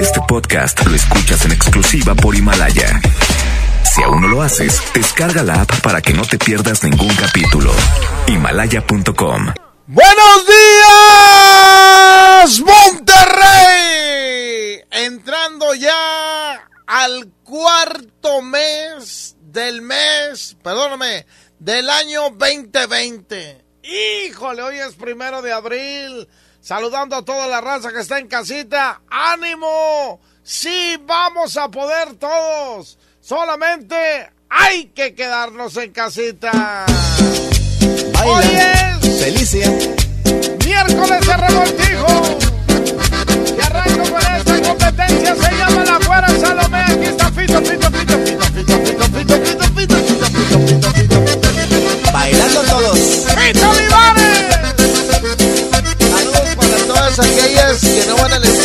Este podcast lo escuchas en exclusiva por Himalaya. Si aún no lo haces, descarga la app para que no te pierdas ningún capítulo. Himalaya.com. Buenos días, Monterrey. Entrando ya al cuarto mes del mes, perdóname, del año 2020. Híjole, hoy es primero de abril. Saludando a toda la raza que está en casita. ¡Ánimo! Sí, vamos a poder todos. Solamente hay que quedarnos en casita. Hoy es Felicia. miércoles de revoltijo. Y arranco con esta competencia. Se llama La Fuera Salomé. Aquí está Fito, Fito, Fito, Fito, Fito, Fito, Fito, Fito, Fito, Fito, Fito, Fito, Fito, Fito. Bailando todos. ¡Fito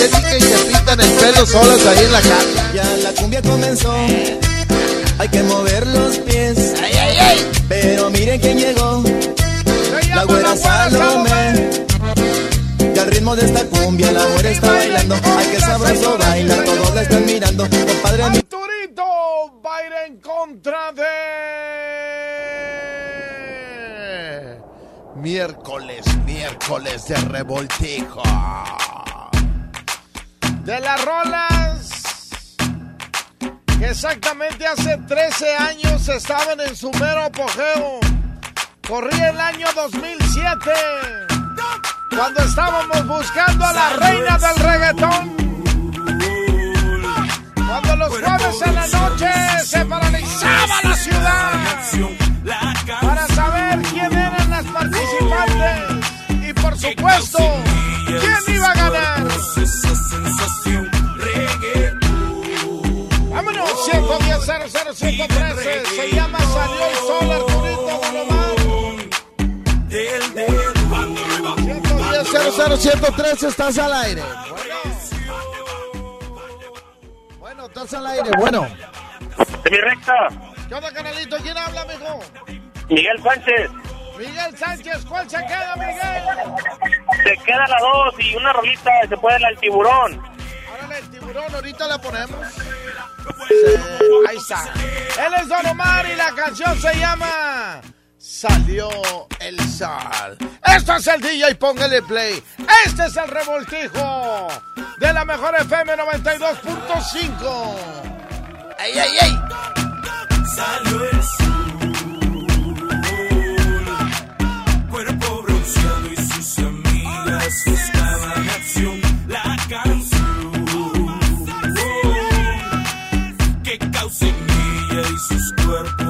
estética y se pintan el pelo solos ahí en la casa. Ya la cumbia comenzó. Hay que mover los pies. ¡Ay, ay, ay! Pero miren quién llegó. La güera Salomé. Y al ritmo de esta cumbia la güera está bailando. Ay, que sabroso baila. Todos la están mirando. Compadre, mi Arturito va a ir en contra de... Miércoles, miércoles de revoltijo. De las rolas que exactamente hace 13 años estaban en su mero apogeo. Corría el año 2007, cuando estábamos buscando a la reina del reggaetón. Cuando los jueves en la noche se paralizaba la ciudad para saber quién eran las participantes y por supuesto quién iba a ganar. Vámonos, 110 00 113 se llama Salió el Sol Arturito Bolomar. 110 00 113 estás al aire. Bueno, estás al aire. Bueno, De mi recta, ¿qué onda, canalito? ¿Quién habla, mijo? Miguel Sánchez. Miguel Sánchez, ¿cuál se queda, Miguel? Se queda la dos y una rolita se puede la del tiburón. Árale, el tiburón, ahorita la ponemos. Sí, ahí está. Él es Don Omar y la canción se llama Salió el Sol. Esto es el DJ, póngale play. Este es el revoltijo de la mejor FM 92.5. ¡Ey, ey, ey! Salió el sol, cuerpo.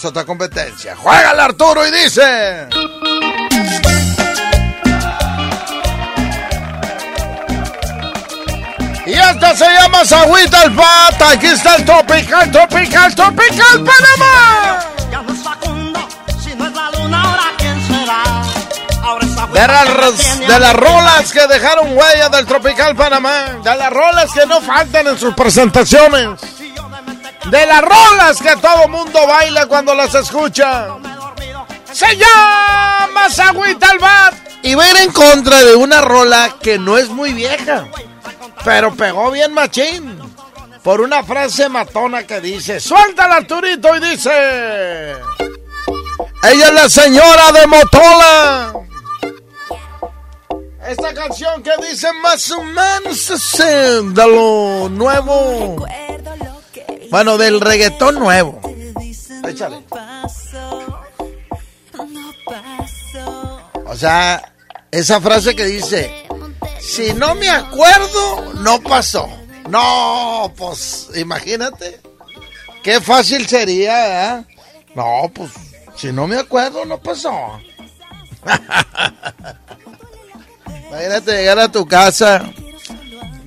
Es otra competencia. Juega el Arturo y dice. Y esta se llama Sagüita el Pata. Aquí está el Tropical, Tropical, Tropical Panamá. Ya no es Facundo, si no es la luna, ahora quién será. Ahora esa De las, de las rolas que dejaron huella del Tropical Panamá. De las rolas que no faltan en sus presentaciones. De las rolas que todo mundo baila cuando las escucha. Se llama Sagüita el Bat. Y va a ir en contra de una rola que no es muy vieja. Pero pegó bien machín. Por una frase matona que dice, suéltala Arturito y dice... Ella es la señora de Motola. Esta canción que dice más o menos así, de lo nuevo. Bueno, del reggaetón nuevo. Échale. O sea, esa frase que dice, si no me acuerdo, no pasó. No, pues imagínate. Qué fácil sería, ¿eh? No, pues si no me acuerdo, no pasó. Imagínate llegar a tu casa.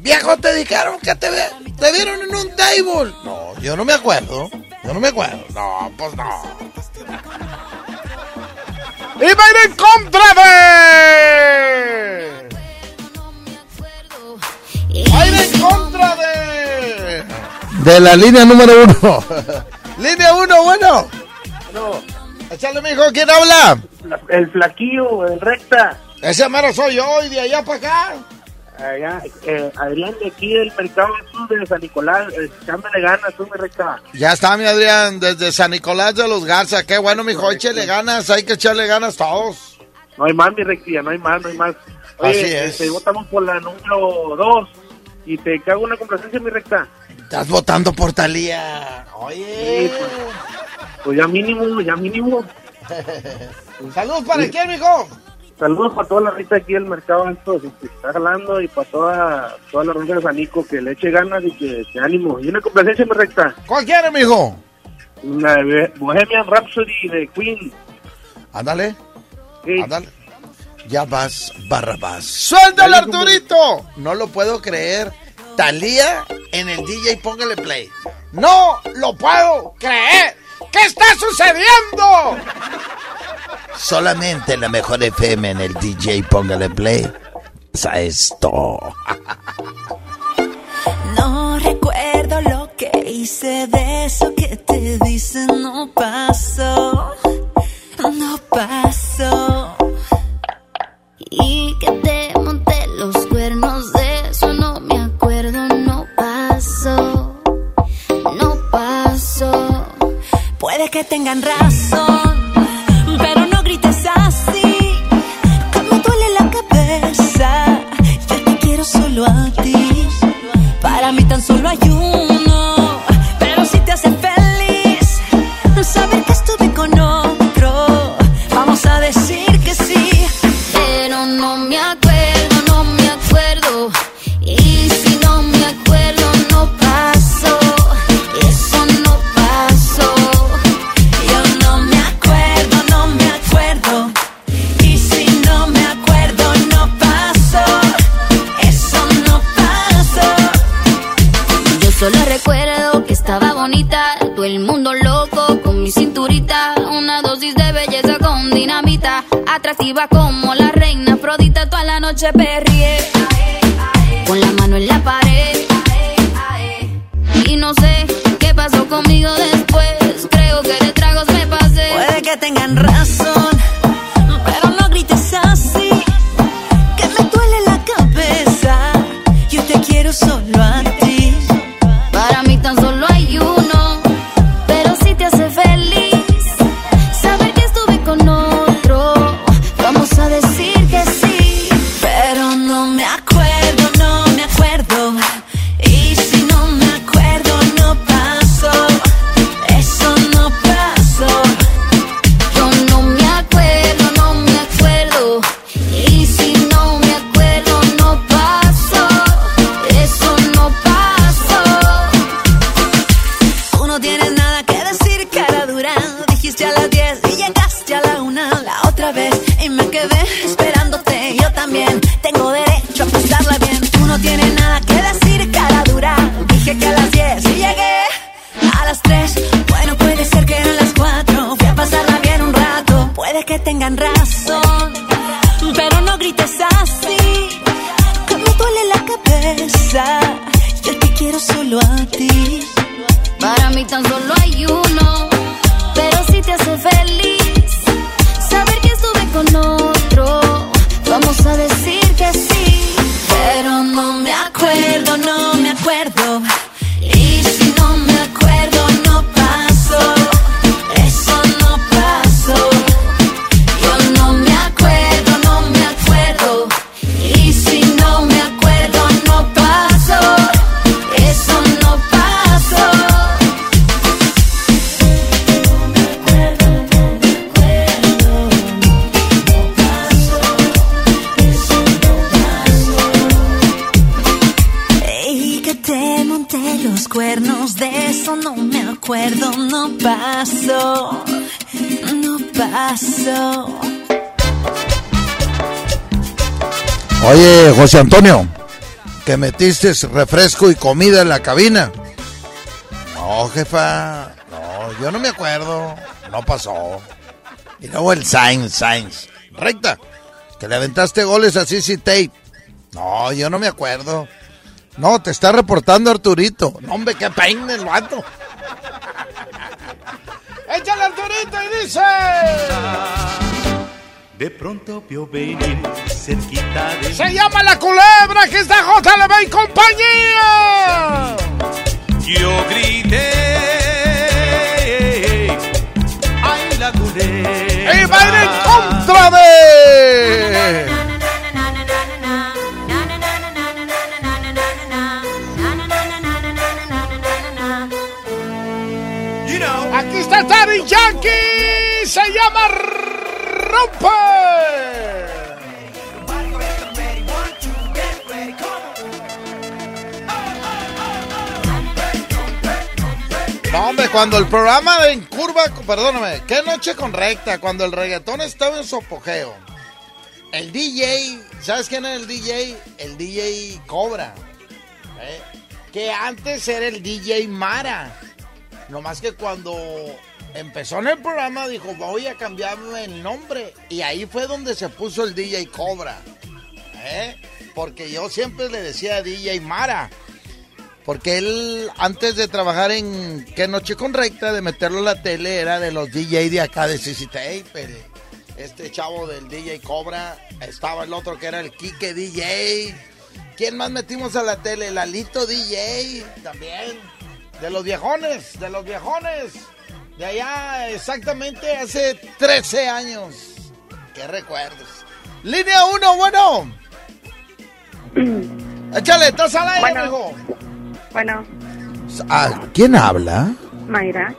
Viejo, te dijeron que te, ve- te vieron en un table. No, yo no me acuerdo. Yo no me acuerdo. No, pues no. Y va a ir en contra de. Va a ir en contra de. De la línea número uno. línea uno, bueno. Échale, mijo, ¿quién habla? El flaquillo, el recta. Ese mero soy yo y de allá para acá. Allá, eh, Adrián de aquí del mercado sur de San Nicolás, echándole ganas, tú me recta. Ya está, mi Adrián, desde San Nicolás de los Garza. Qué bueno, mijo, échale ganas, hay que echarle ganas todos. No hay más, mi rectilla, no hay más, no hay más. Oye, Así es. este, votamos por la número 2 y te cago una complacencia, mi recta. Estás votando por Talía. Sí, Oye. pues, pues ya mínimo, ya mínimo. Saludos para quién, mijo. Saludos para toda la rita aquí del mercado alto que está jalando y para toda, toda la ronda de Sanico que le eche ganas y que, que ánimo. Y una complacencia, mi recta. ¿Cuál quiere, mijo? Una de Bohemian Rhapsody de Queen. Ándale, Sí. ándale. Ya vas, Barrabás. ¡Suéltale, Arturito! No lo puedo creer. Talía en el DJ, póngale play. ¡No lo puedo creer! ¿Qué está sucediendo? Solamente la mejor FM en el DJ, póngale play. A esto. No recuerdo lo que hice de eso que te dicen no pasó, no pasó. Y que te monté los cuernos de eso no me acuerdo, no pasó, no pasó. Puede que tengan razón, solo a ti. Para mí tan solo hay uno. El mundo loco con mi cinturita. Una dosis de belleza con dinamita. Atractiva como la reina Afrodita. Toda la noche perrié. Con la mano en la pared. Y no sé qué pasó conmigo después. Creo que de tragos me pasé. Puede que tengan razón. José Antonio, que metiste refresco y comida en la cabina. No, jefa, no, yo no me acuerdo, no pasó. Y luego el Sainz, Sainz, recta, que le aventaste goles a CC Tate. No, yo no me acuerdo. No, te está reportando Arturito. No, hombre, qué peine el vato. Échale Arturito y dice... De pronto vio venir cerquita de Se llama la culebra que está JLB y compañía. Yo grité, ay la culebra. Y va a ir en contra de... You know, Aquí está Daddy Yankee. Se llama cuando el programa de En Curva, perdóname, qué noche con recta, cuando el reggaetón estaba en su apogeo. El DJ, ¿sabes quién es el DJ? El DJ Cobra. ¿eh? Que antes era el DJ Mara. No más que cuando empezó en el programa dijo, voy a cambiarme el nombre. Y ahí fue donde se puso el DJ Cobra. ¿eh? Porque yo siempre le decía DJ Mara. Porque él, antes de trabajar en Qué Noche con Recta, de meterlo en la tele, era de los DJ de acá de Tape. el- Este chavo del DJ Cobra. Estaba el otro que era el Kike DJ. ¿Quién más metimos a la tele? El Alito DJ también. De los viejones, de los viejones. De allá exactamente hace 13 años. Qué recuerdos. Línea 1, bueno. Échale, estás al aire, Bueno. mijo. Bueno, Ah, ¿Quién habla? Mayra,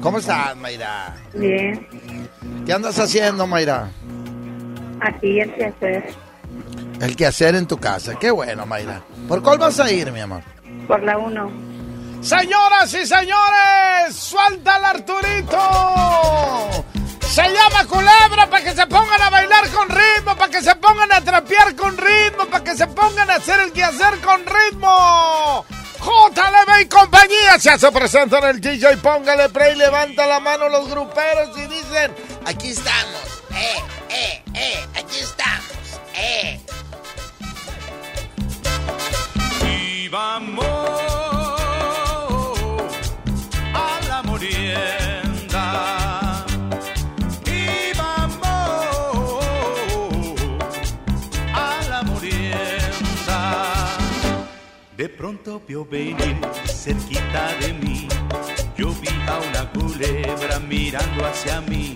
¿Cómo estás, Mayra? bien, ¿Qué andas haciendo, Mayra? aquí el que hacer El quehacer en tu casa. Qué bueno, Mayra. ¿Por cuál vas a ir, mi amor? por la 1. Señoras y señores, suelta al Arturito. Se llama culebra para que se pongan a bailar con ritmo, para que se pongan a trapear con ritmo, para que se pongan a hacer el quehacer con ritmo. JLB y compañía se hace presente en el DJ. Póngale play, levanta la mano los gruperos y dicen: Aquí estamos, eh, eh, eh, aquí estamos, eh. y vamos a la morienda. De pronto vio venir cerquita de mí. Yo vi a una culebra mirando hacia mí.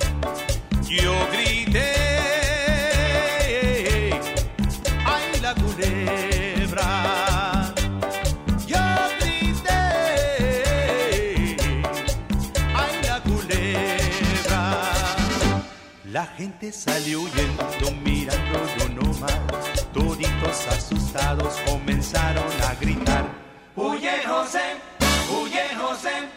Yo grité, ay la culebra. Yo grité, ay la culebra. La gente salió huyendo comenzaron a gritar. Huye José, huye José,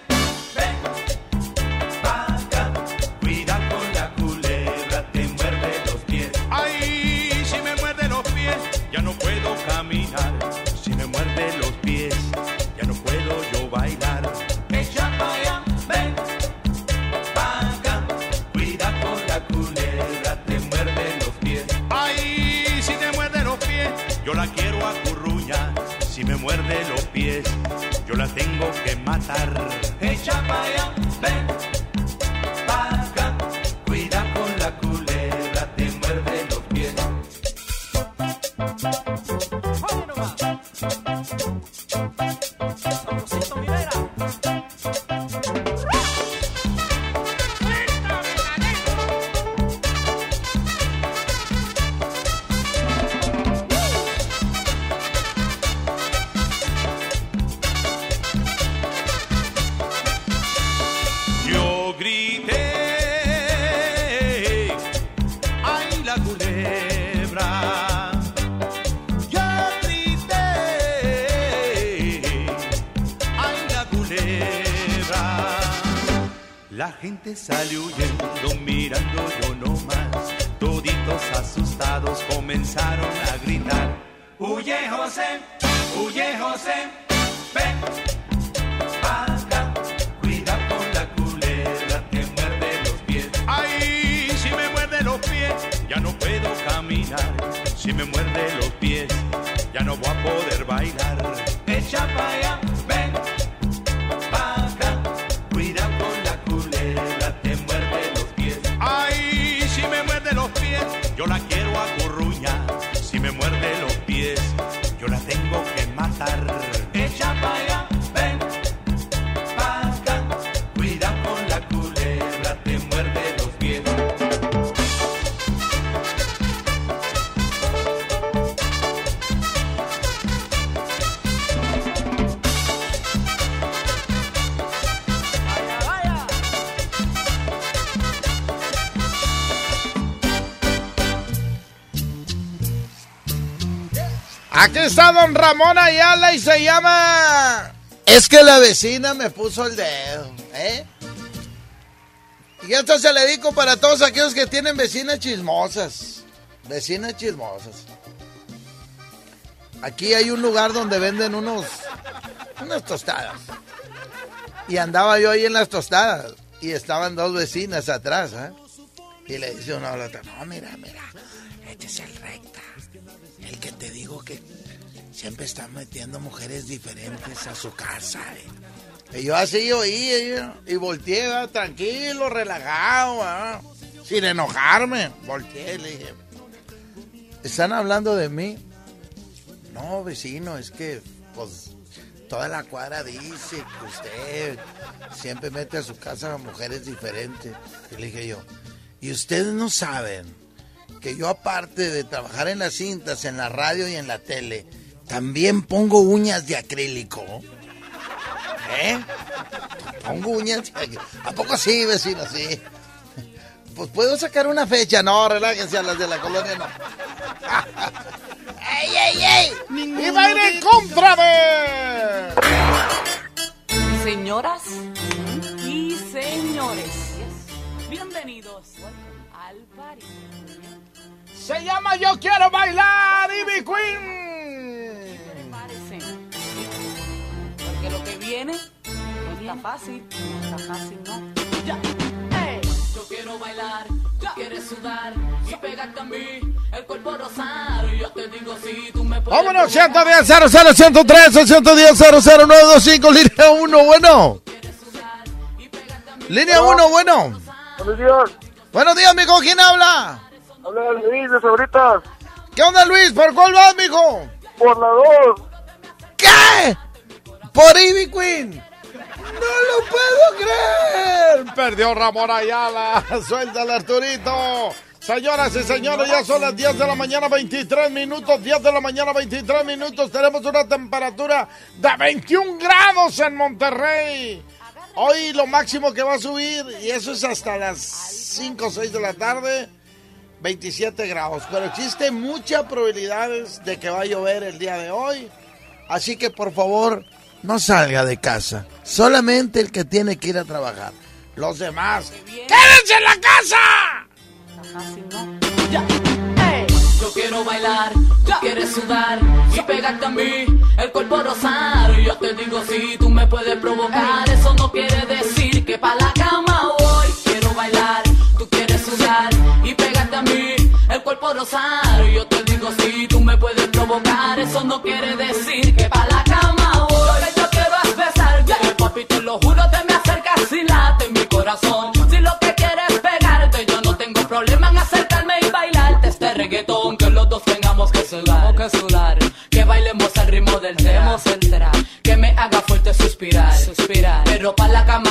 Muerde los pies, yo la tengo que matar. Ven está don Ramón Ayala y se llama... Es que la vecina me puso el dedo, ¿eh? Y esto se le dedico para todos aquellos que tienen vecinas chismosas. Vecinas chismosas. Aquí hay un lugar donde venden unos... unas tostadas. Y andaba yo ahí en las tostadas. Y estaban dos vecinas atrás, ¿eh? Y le dice una a la otra, no, mira, mira, este es el recta. El que te digo que siempre está metiendo mujeres diferentes a su casa. ¿eh? Y yo así oí ¿eh? y volteé, tranquilo, relajado, sin enojarme. Volteé y le dije, ¿están hablando de mí? No, vecino, es que pues toda la cuadra dice que usted siempre mete a su casa a mujeres diferentes. Y le dije yo, ¿y ustedes no saben que yo aparte de trabajar en las cintas, en la radio y en la tele, también pongo uñas de acrílico? ¿Eh? Pongo uñas de acrílico. ¿A poco sí, vecino? Sí. Pues puedo sacar una fecha. No, relájense a las de la colonia, no. ¡Ey, ey, ey! ¡Y va a ir en contra de... Señoras y señores, bienvenidos al party. Se llama Yo Quiero Bailar, Ivy Queen. Viene no está fácil, no está fácil, ¿no? Ya. Ey. Yo quiero bailar, tú quieres sudar y pegarte a mí, el cuerpo rosar. Y yo te digo si tú me puedes. Vámonos, 110 00 103 110 00925, línea 1, bueno. Línea 1, bueno. Buenos días. Buenos días, mijo, ¿quién habla? Habla Luis de Sabritas. ¿Qué onda, Luis? ¿Por cuál vas, mijo? Por la 2. ¿Qué? Por Ivy Queen. No lo puedo creer. Perdió Ramón Ayala. Suéltale, Arturito. Señoras y señores, ya son las 10 de la mañana, 23 minutos. 10 de la mañana, 23 minutos. Tenemos una temperatura de 21 grados en Monterrey. Hoy lo máximo que va a subir, y eso es hasta las 5 o 6 de la tarde, 27 grados. Pero existe muchas probabilidades de que va a llover el día de hoy. Así que por favor, no salga de casa. Solamente el que tiene que ir a trabajar. Los demás, ¡quédense en la casa! Yo quiero bailar, tú quieres sudar y pegarte a mí, el cuerpo rosar. Yo te digo si tú me puedes provocar, eso no quiere decir que pa' la cama voy. Quiero bailar, tú quieres sudar y pegarte a mí, el cuerpo rosar. Yo te digo si tú me puedes provocar, eso no quiere decir lo juro, te me acercas y late en mi corazón. Si lo que quieres es pegarte, yo no tengo problema en acercarme y bailarte este reggaetón. Que los dos tengamos que sudar, que sudar. Que bailemos al ritmo del tema. Que me haga fuerte suspirar, suspirar. Pero pa' la cama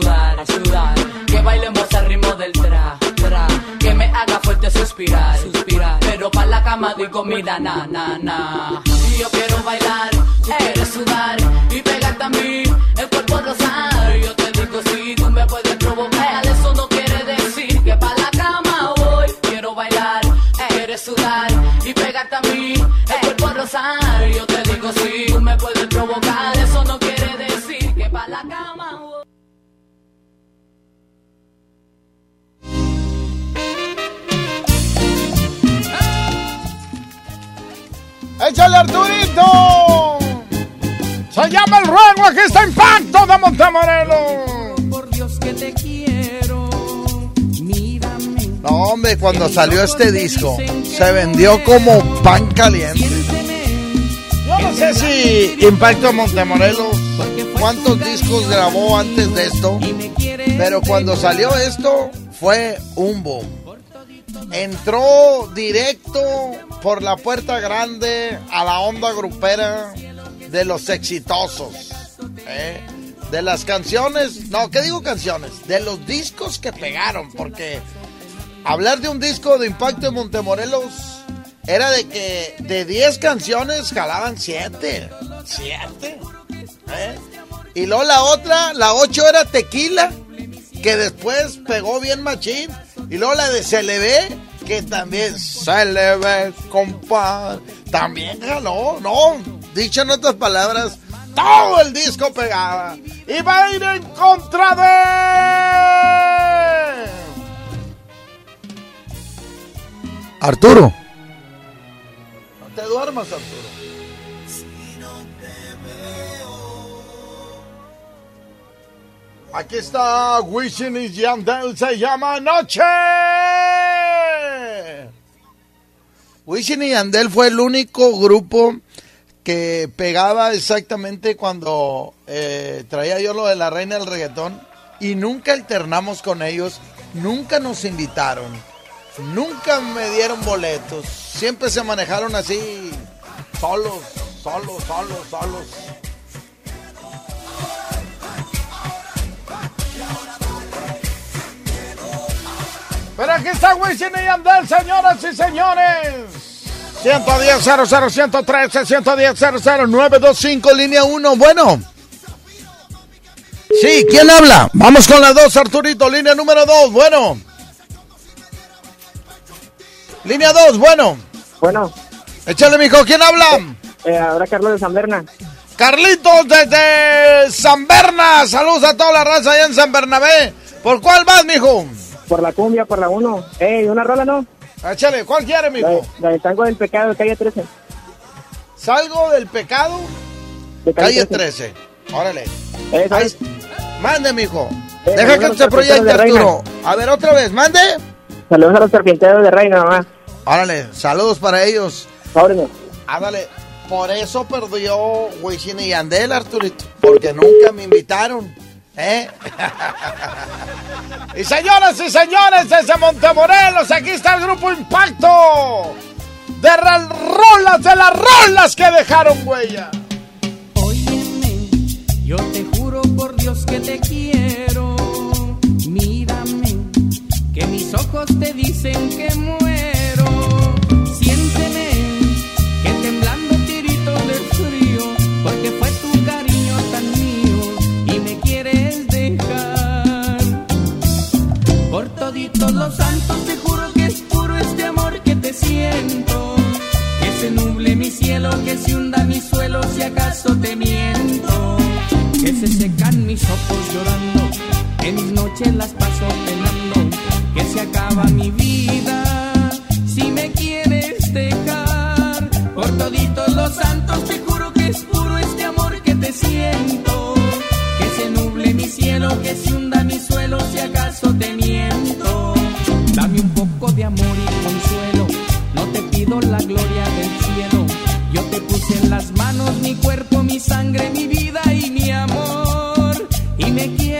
tengamos que sudar, sudar, que bailemos al ritmo del tra, tra, que me haga fuerte suspirar, suspirar, pero pa' la cama digo, mira, na, na, na. Y yo quiero bailar, tú quieres sudar, ¡Échale Arturito! Se llama el ruego, aquí está Impacto de Montemorelos. Por Dios que te quiero, mírame. No, hombre, cuando salió este disco, se vendió como pan caliente. Yo no sé si Impacto Montemorelos, cuántos discos grabó antes de esto, pero cuando salió esto, fue un boom. Entró directo por la puerta grande a la onda grupera de los exitosos. ¿eh? De las canciones, no, ¿qué digo canciones? De los discos que pegaron, porque hablar de un disco de Impacto de Montemorelos era de que de 10 canciones jalaban 7. 7. ¿eh? Y luego la otra, la 8 era Tequila, que después pegó bien machín. Y luego la de Se le ve, que también se le ve, compadre. También jaló, no. Dicho en otras palabras, todo el disco pegaba. Y va a ir en contra de. Arturo. No te duermas, Arturo. Aquí está Wishing y Yandel, se llama Noche. Wishing y Yandel fue el único grupo que pegaba exactamente cuando eh, traía yo lo de la reina del reggaetón y nunca alternamos con ellos, nunca nos invitaron, nunca me dieron boletos, siempre se manejaron así, solos, solos, solos, solos. Pero aquí está Wisin y Yandel, señoras y señores. 110 00 113 110 00 925 línea 1. Bueno. Sí, ¿quién habla? Vamos con la 2, Arturito, línea número 2. Bueno. Línea 2, bueno. Bueno. Échale, mijo, ¿quién habla? Eh, ahora Carlos de San Berna. Carlitos desde San Berna. Saludos a toda la raza allá en San Bernabé. ¿Por cuál vas, mijo? Por la cumbia, por la 1. Ey, una rola, ¿no? Échale, ¿cuál quiere, mijo? La, la de Tango del Pecado, de calle 13. Salgo del pecado, De calle 13. Órale. Eso Ahí- es. Mande, mijo. Eh, Deja que se proyecte, carpinteros de Arturo. A ver, otra vez, mande. Saludos a los carpinteros de Reina, mamá. Órale, saludos para ellos. Órale. Ándale. Por eso perdió Wisin y Yandel, Arturito. Porque nunca me invitaron. ¿Eh? y señoras y señores, desde Montemorelos, aquí está el grupo Impacto. De las rolas, de las rolas que dejaron huella. Óyeme, yo te juro por Dios que te quiero. Mírame, que mis ojos te dicen que muero. Los santos, te juro que es puro este amor que te siento. Que se nuble mi cielo, que se hunda mi suelo si acaso te miento. Que se secan mis ojos llorando, que mis noches las paso penando. Que se acaba mi vida si me quieres dejar. Por toditos los santos, te juro que es puro este amor que te siento. Que se nuble mi cielo, que se hunda mi suelo si acaso te miento. Amor y consuelo, no te pido la gloria del cielo. Yo te puse en las manos mi cuerpo, mi sangre, mi vida y mi amor. Y me quieres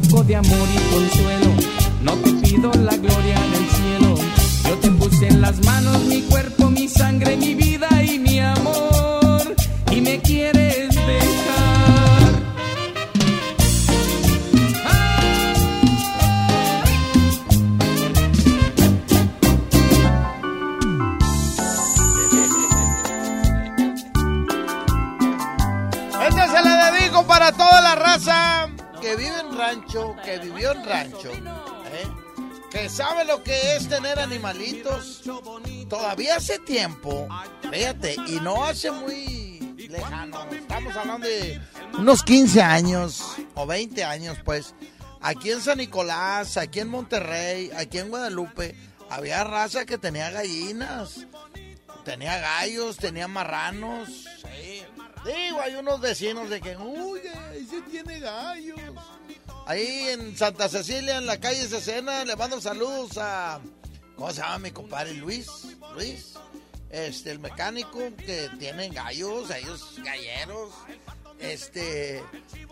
poco de amor y consuelo, no te pido la gloria del cielo. Yo te puse en las manos mi cuerpo, mi sangre, mi vida y mi amor. Y me quieres dejar. Este se le dedico para toda la raza que vive en rancho, que vivió en rancho, ¿eh? que sabe lo que es tener animalitos. Todavía hace tiempo, fíjate, y no hace muy lejano, estamos hablando de unos 15 años o 20 años, pues, aquí en San Nicolás, aquí en Monterrey, aquí en Guadalupe, había raza que tenía gallinas. Tenía gallos, tenía marranos. Digo, hay unos vecinos de que, uy, ese tiene gallos. Ahí en Santa Cecilia, en la calle Cecena, le mando saludos a. ¿Cómo se llama mi compadre? Luis. Luis. Este, el mecánico que tienen gallos, ellos galleros. Este.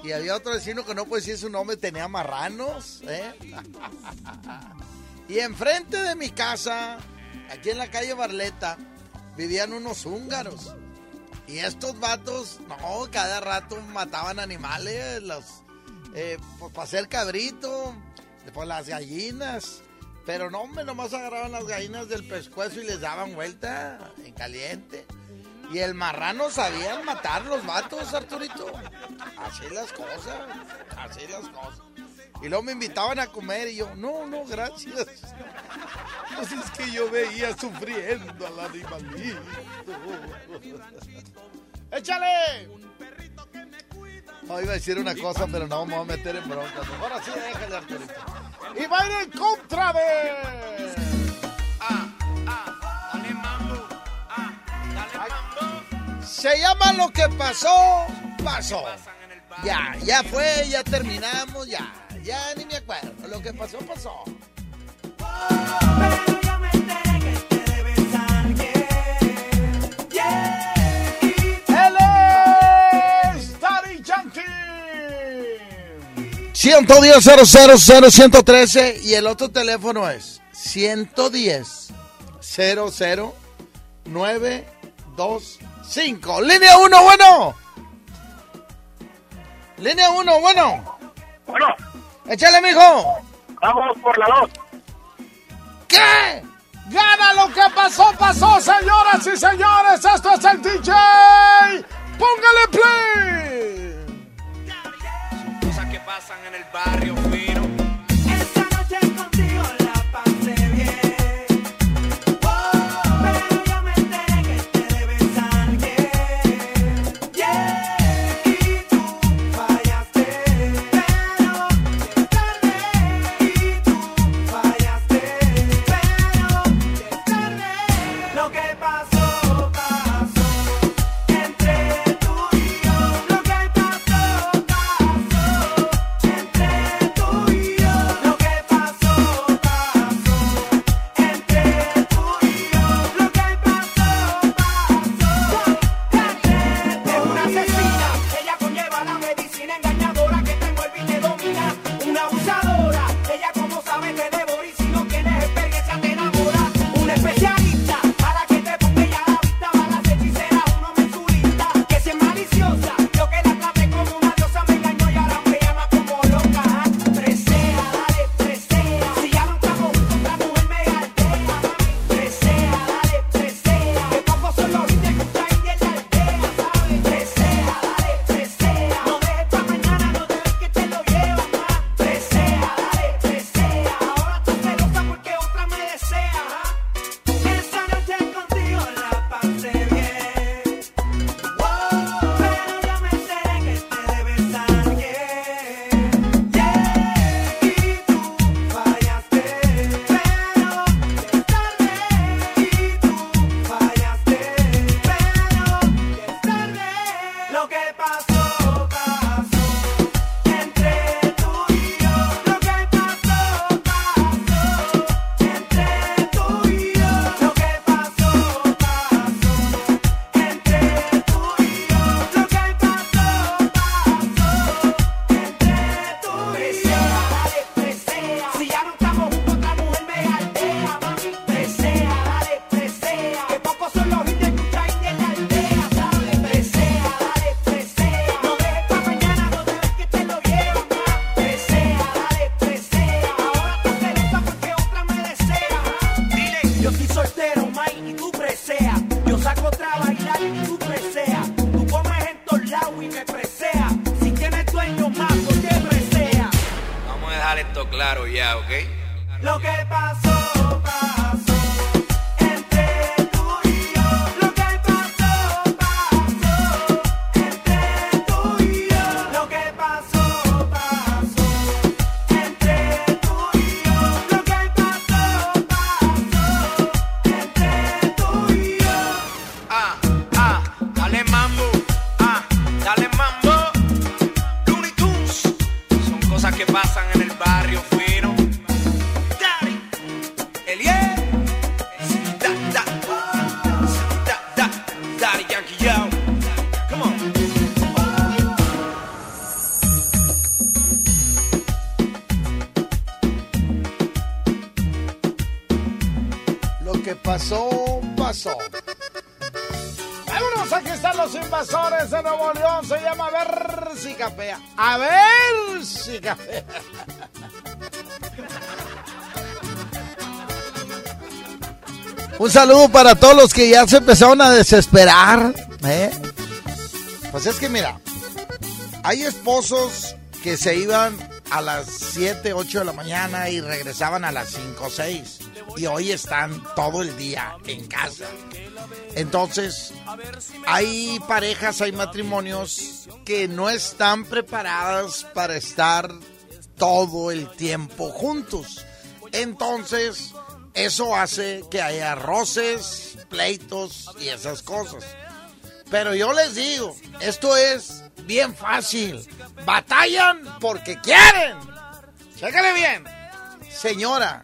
Y había otro vecino que no puede decir su nombre, tenía marranos. ¿eh? y enfrente de mi casa, aquí en la calle Barleta, vivían unos húngaros. Y estos vatos, no, cada rato mataban animales, los, eh, pues, para hacer cabrito, pues las gallinas. Pero no, hombre, nomás agarraban las gallinas del pescuezo y les daban vuelta en caliente. Y el marrano sabían matar los vatos, Arturito. Así las cosas, así las cosas. Y luego me invitaban a comer y yo, no, no, gracias. Pues es que yo veía sufriendo al animalito. ¡Échale! No, iba a decir una cosa, pero no me voy a meter en broncas. Mejor así déjale, Arturito. Y va a ir en contra de... Se llama Lo que pasó, pasó. Ya, ya fue, ya terminamos, ya. Ya ni me acuerdo. Lo que pasó, pasó. Él es Daddy Yankee. 110 000 113 y el otro teléfono es 110 00 925. Línea 1, bueno. Línea 1, bueno. Bueno. Échale, mijo. Vamos por la 2. ¿Qué? Gana lo que pasó, pasó, señoras y señores. Esto es el DJ. Póngale play. Cosas que pasan en el barrio fino. Saludo para todos los que ya se empezaron a desesperar. ¿eh? Pues es que mira, hay esposos que se iban a las 7, 8 de la mañana y regresaban a las 5, 6. Y hoy están todo el día en casa. Entonces, hay parejas, hay matrimonios que no están preparadas para estar todo el tiempo juntos. Entonces, eso hace que haya roces, pleitos y esas cosas. Pero yo les digo, esto es bien fácil. Batallan porque quieren. Chécale bien. Señora,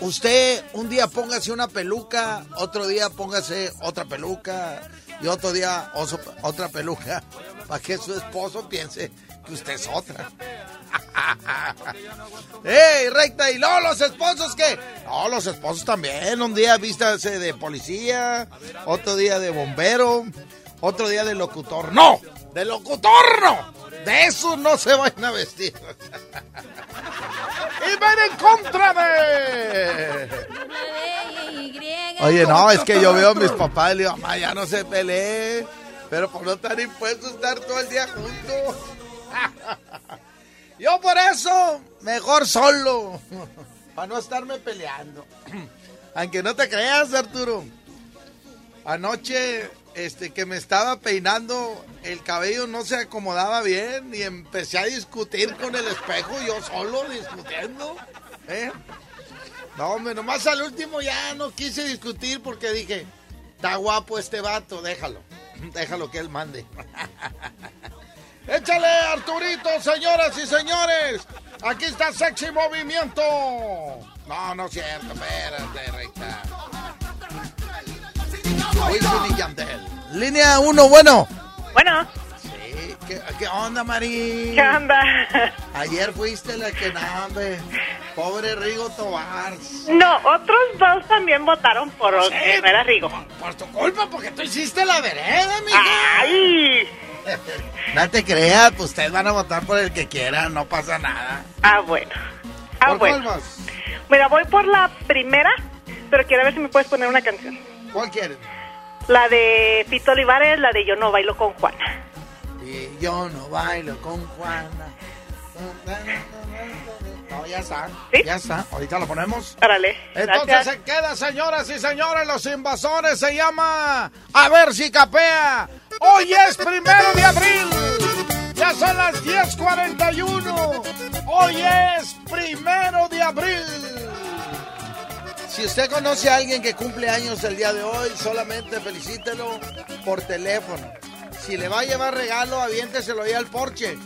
usted un día póngase una peluca, otro día póngase otra peluca y otro día otra peluca para que su esposo piense que usted es otra. ¡Ey, recta! ¿Y luego los esposos qué? No, los esposos también. Un día vístase de policía, otro día de bombero, otro día de locutor. ¡No! ¡De locutor no! De eso no se vayan a vestir. ¡Y ven en contra de! Oye, no, es que yo veo a mis papás y le digo, mamá, ya no se pelee. Pero por no estar impuestos estar todo el día juntos. Yo por eso, mejor solo. Para no estarme peleando. Aunque no te creas, Arturo. Anoche, este, que me estaba peinando, el cabello no se acomodaba bien y empecé a discutir con el espejo, yo solo discutiendo. ¿eh? No, hombre, nomás al último ya no quise discutir porque dije, está guapo este vato, déjalo. Déjalo que él mande. Échale, Arturito, señoras y señores. Aquí está Sexy Movimiento. No, no es cierto, espérate, recta. Wisin y Yandel. Línea 1, bueno. Bueno. Sí, ¿qué, qué onda, Mari? ¿Qué onda? Ayer fuiste la que no, hombre. Pobre Rigo Tobar. No, otros dos también votaron por Sí. no era Rigo. Por tu culpa, porque tú hiciste la vereda, mija. ¡Ay! No te creas, pues ustedes van a votar por el que quieran, no pasa nada. Ah, bueno. Ah, ¿Por bueno. cuál vas? Mira, voy por la primera, pero quiero ver si me puedes poner una canción. ¿Cuál quieres? La de Pito Olivares, la de Yo no bailo con Juana. Y yo no bailo con Juana. Ya está. Ya está. Ahorita lo ponemos. Entonces gracias. se queda, señoras y señores, los invasores se llama A ver si capea. Hoy es primero de abril. Ya son las 10:41. Hoy es primero de abril. Si usted conoce a alguien que cumple años el día de hoy, solamente felicítelo por teléfono. Si le va a llevar regalo, aviénteselo ahí al porche.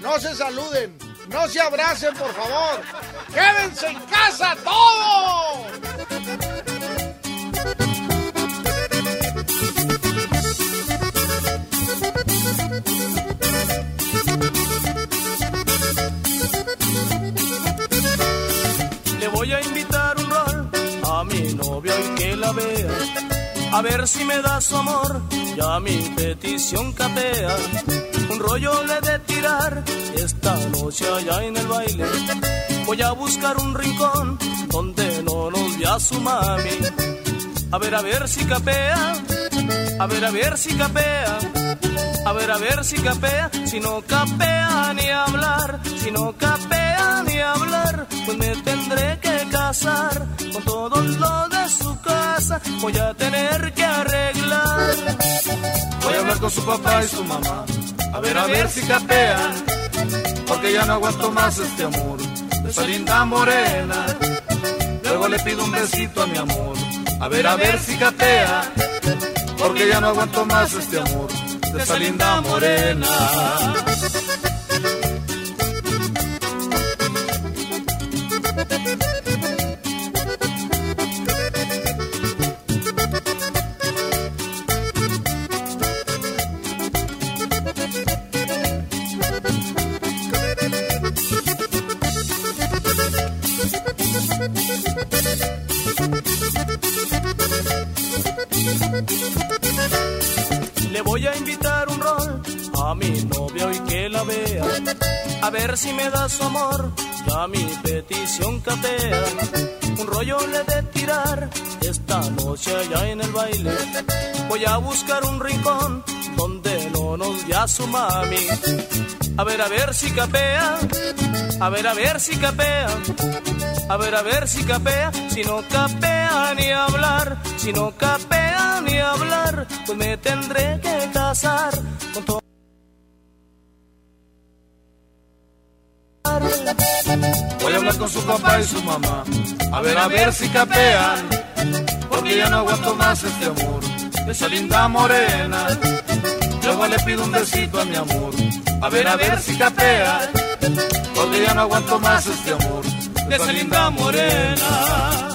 No se saluden, no se abracen, por favor. ¡Quédense en casa todos! Le voy a invitar un rol a mi novia y que la vea. A ver si me da su amor, ya mi petición capea. Un rollo le de tirar esta noche allá en el baile. Voy a buscar un rincón donde no nos vea su mami. A ver, a ver si capea. A ver, a ver si capea. A ver, a ver si capea. Si no capea ni hablar. Si no capea ni hablar. Pues me tendré que casar con todo lo de su casa. Voy a tener que arreglar. Voy a hablar con su papá y su mamá. A ver, a ver si capean. Porque ya no aguanto más este amor. De esa linda morena. Luego le pido un besito a mi amor. A ver, a ver si capea. Porque ya no aguanto más este amor. De esa linda morena. Le voy a invitar un rol a mi novia y que la vea. A ver si me da su amor, ya mi petición capea. Un rollo le de tirar esta noche allá en el baile. Voy a buscar un rincón donde no nos vea su mami. A ver, a ver si capea. A ver, a ver si capea. A ver, a ver si capea. Si no capea ni hablar. Si no capea ni hablar. Pues me tendré que casar con todo. Voy a hablar con su papá y su mamá. A ver, a ver si capean. Porque ya no aguanto más este amor. De esa linda morena. Luego le pido un besito a mi amor. A ver, a ver si capea. Porque ya no aguanto más este amor. De esa linda morena.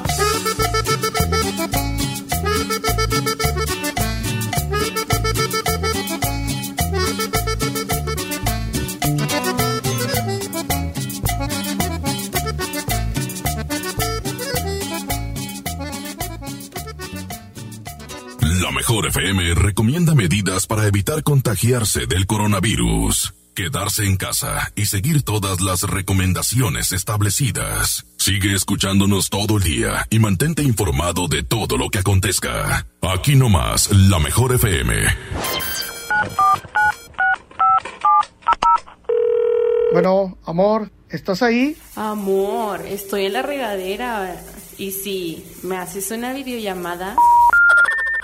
Mejor FM recomienda medidas para evitar contagiarse del coronavirus. Quedarse en casa y seguir todas las recomendaciones establecidas. Sigue escuchándonos todo el día y mantente informado de todo lo que acontezca. Aquí nomás, la mejor FM. Bueno, amor, ¿estás ahí? Amor, estoy en la regadera. Y si me haces una videollamada.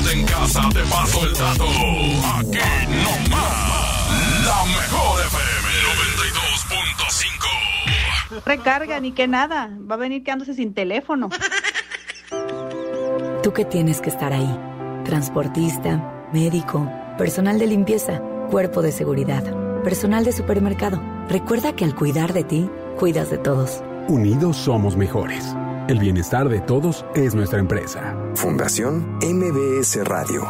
Quédate en casa, te paso el dato. Aquí nomás. La mejor FM 92.5. Recarga, ni que nada. Va a venir quedándose sin teléfono. Tú que tienes que estar ahí. Transportista, médico, personal de limpieza, cuerpo de seguridad, personal de supermercado. Recuerda que al cuidar de ti, cuidas de todos. Unidos somos mejores. El bienestar de todos es nuestra empresa. Fundación MBS Radio.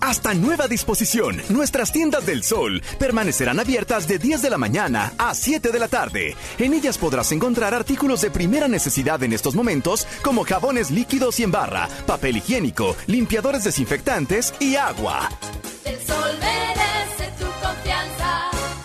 Hasta nueva disposición, nuestras tiendas del sol permanecerán abiertas de 10 de la mañana a 7 de la tarde. En ellas podrás encontrar artículos de primera necesidad en estos momentos como jabones líquidos y en barra, papel higiénico, limpiadores desinfectantes y agua. El sol merece.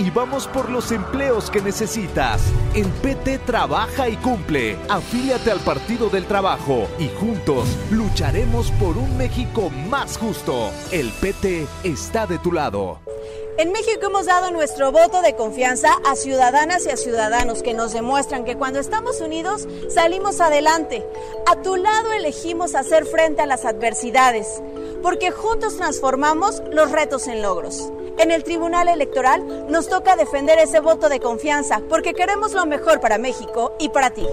y vamos por los empleos que necesitas. El PT trabaja y cumple. Afíliate al Partido del Trabajo y juntos lucharemos por un México más justo. El PT está de tu lado. En México hemos dado nuestro voto de confianza a ciudadanas y a ciudadanos que nos demuestran que cuando estamos unidos salimos adelante. A tu lado elegimos hacer frente a las adversidades, porque juntos transformamos los retos en logros. En el Tribunal Electoral nos toca defender ese voto de confianza, porque queremos lo mejor para México y para ti.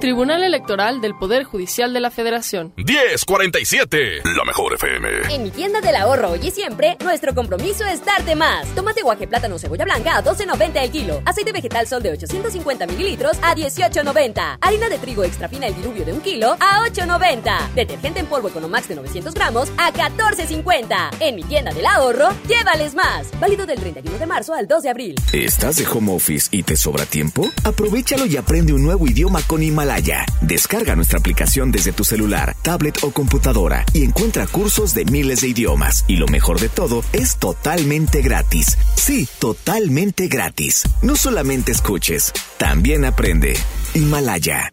Tribunal Electoral del Poder Judicial de la Federación. 1047, la mejor FM. En mi tienda del ahorro hoy y siempre, nuestro compromiso es darte más. Tomate guaje plátano cebolla blanca a 12.90 el kilo. Aceite vegetal sol de 850 mililitros a 18.90. Harina de trigo extra fina el diluvio de un kilo a 8.90. Detergente en polvo Economax de 900 gramos a 14.50. En mi tienda del ahorro, llévales más. Válido del 31 de marzo al 2 de abril. ¿Estás de home office y te sobra tiempo? Aprovechalo y aprende un nuevo idioma con Himalaya. Descarga nuestra aplicación desde tu celular, tablet o computadora y encuentra cursos de miles de idiomas. Y lo mejor de todo, es totalmente gratis. Sí, totalmente gratis. No solamente escuches, también aprende. Himalaya.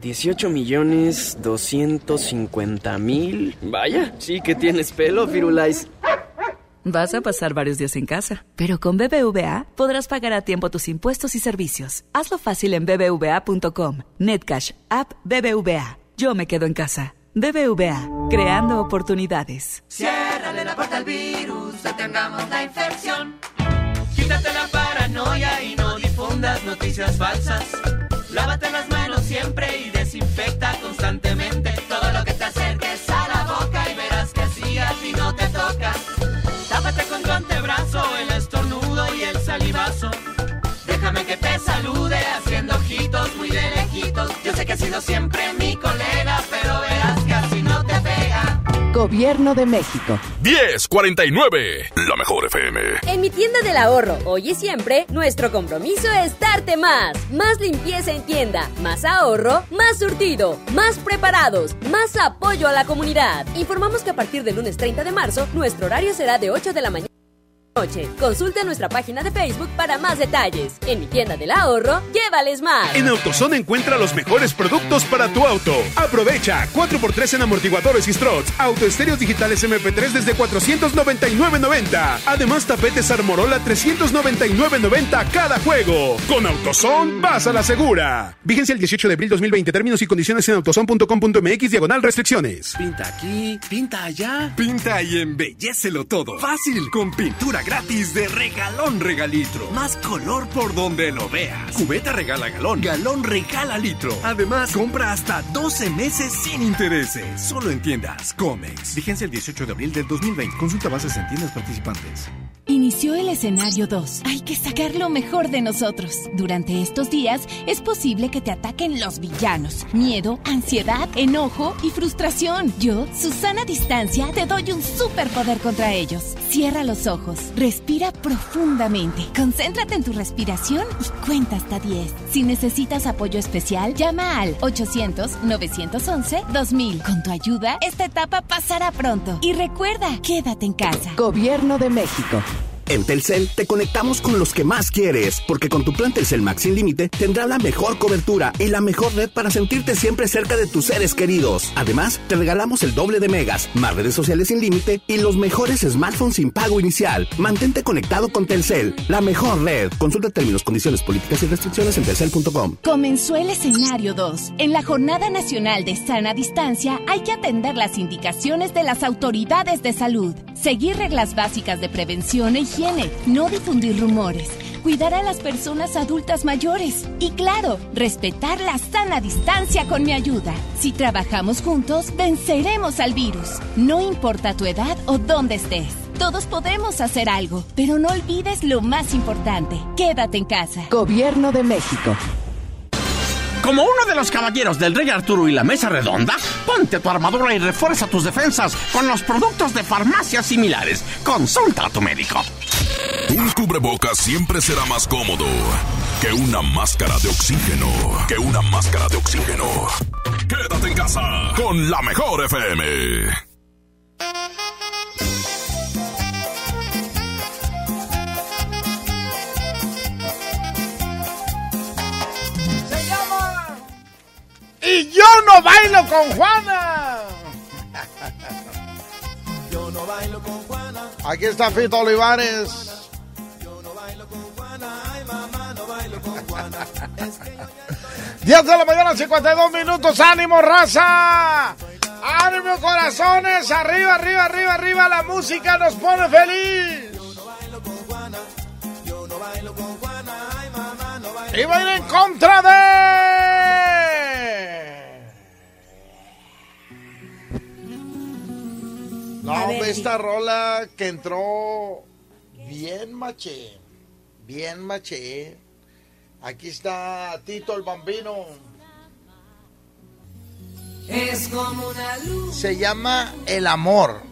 18 millones 250 mil. Vaya, sí que tienes pelo, Firulais. Vas a pasar varios días en casa, pero con BBVA podrás pagar a tiempo tus impuestos y servicios. Hazlo fácil en bbva.com. Netcash, app BBVA. Yo me quedo en casa. BBVA, creando oportunidades. Ciérrale la puerta al virus, detengamos la infección. Quítate la paranoia y no difundas noticias falsas. Lávate las manos siempre y desinfecta constantemente todo lo que te acerques a la boca y verás que a ti no te toca. Tápate con tu antebrazo el estornudo y el salivazo. Déjame que te salude haciendo ojitos muy de lejitos. Yo sé que has sido siempre mi colega, Gobierno de México. 1049, la mejor FM. En mi tienda del ahorro, hoy y siempre, nuestro compromiso es darte más. Más limpieza en tienda, más ahorro, más surtido, más preparados, más apoyo a la comunidad. Informamos que a partir del lunes 30 de marzo, nuestro horario será de 8 de la mañana. Noche. Consulta nuestra página de Facebook para más detalles. En mi tienda del ahorro, llévales más. En AutoZone encuentra los mejores productos para tu auto. Aprovecha 4x3 en amortiguadores y struts, autoestéreos digitales MP3 desde 499.90. Además, tapetes Armorola 399.90 cada juego. Con AutoZone vas a la segura. Vigencia el 18 de abril 2020. Términos y condiciones en autozone.com.mx diagonal restricciones. Pinta aquí, pinta allá. Pinta y embellecelo todo. Fácil, con pintura gratis de regalón regalitro. Más color por donde lo veas. Cubeta regala galón, galón regala litro. Además, compra hasta 12 meses sin intereses. Solo en tiendas Comex. Vigencia el 18 de abril del 2020. Consulta bases en tiendas participantes. Inició el escenario 2. Hay que sacar lo mejor de nosotros. Durante estos días es posible que te ataquen los villanos. Miedo, ansiedad, enojo y frustración. Yo, Susana Distancia, te doy un superpoder contra ellos. Cierra los ojos, respira profundamente, concéntrate en tu respiración y cuenta hasta 10. Si necesitas apoyo especial, llama al 800-911-2000. Con tu ayuda, esta etapa pasará pronto. Y recuerda, quédate en casa. Gobierno de México. En Telcel te conectamos con los que más quieres, porque con tu plan Telcel Max sin límite tendrás la mejor cobertura y la mejor red para sentirte siempre cerca de tus seres queridos. Además, te regalamos el doble de megas, más redes sociales sin límite y los mejores smartphones sin pago inicial. Mantente conectado con Telcel, la mejor red. Consulta términos, condiciones, políticas y restricciones en telcel.com. Comenzó el escenario 2. En la Jornada Nacional de Sana Distancia hay que atender las indicaciones de las autoridades de salud, seguir reglas básicas de prevención e higiene, no difundir rumores, cuidar a las personas adultas mayores y claro, respetar la sana distancia con mi ayuda. Si trabajamos juntos, venceremos al virus. No importa tu edad o dónde estés. Todos podemos hacer algo, pero no olvides lo más importante. Quédate en casa. Gobierno de México. Como uno de los caballeros del Rey Arturo y la Mesa Redonda, ponte tu armadura y refuerza tus defensas con los productos de farmacias similares. Consulta a tu médico. Un cubrebocas siempre será más cómodo que una máscara de oxígeno. Que una máscara de oxígeno. Quédate en casa con la mejor FM. Se llama Y yo no bailo con Juana. Yo no bailo con Juana. Aquí está Fito Olivares. 10 de la mañana, 52 minutos. ¡Ánimo, raza! ¡Ánimo, corazones! ¡Arriba, arriba, arriba, arriba! La música nos pone feliz. Y va a ir en contra de. No, ver, sí. esta rola que entró bien maché. Bien maché. Aquí está Tito el Bambino. Es como una luz. Se llama El Amor.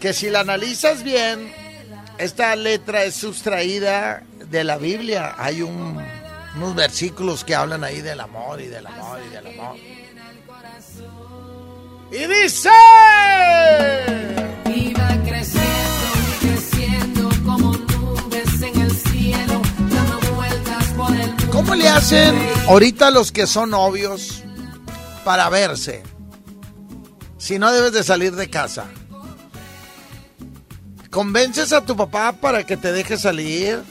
Que si la analizas bien, esta letra es sustraída de la Biblia. Hay un- unos versículos que hablan ahí del amor y del amor y del amor. Y dice... Iba creciendo y creciendo como nubes en el cielo, dando vueltas por el mundo. ¿Cómo le hacen ahorita los que son novios para verse? Si no debes de salir de casa. ¿Convences a tu papá para que te deje salir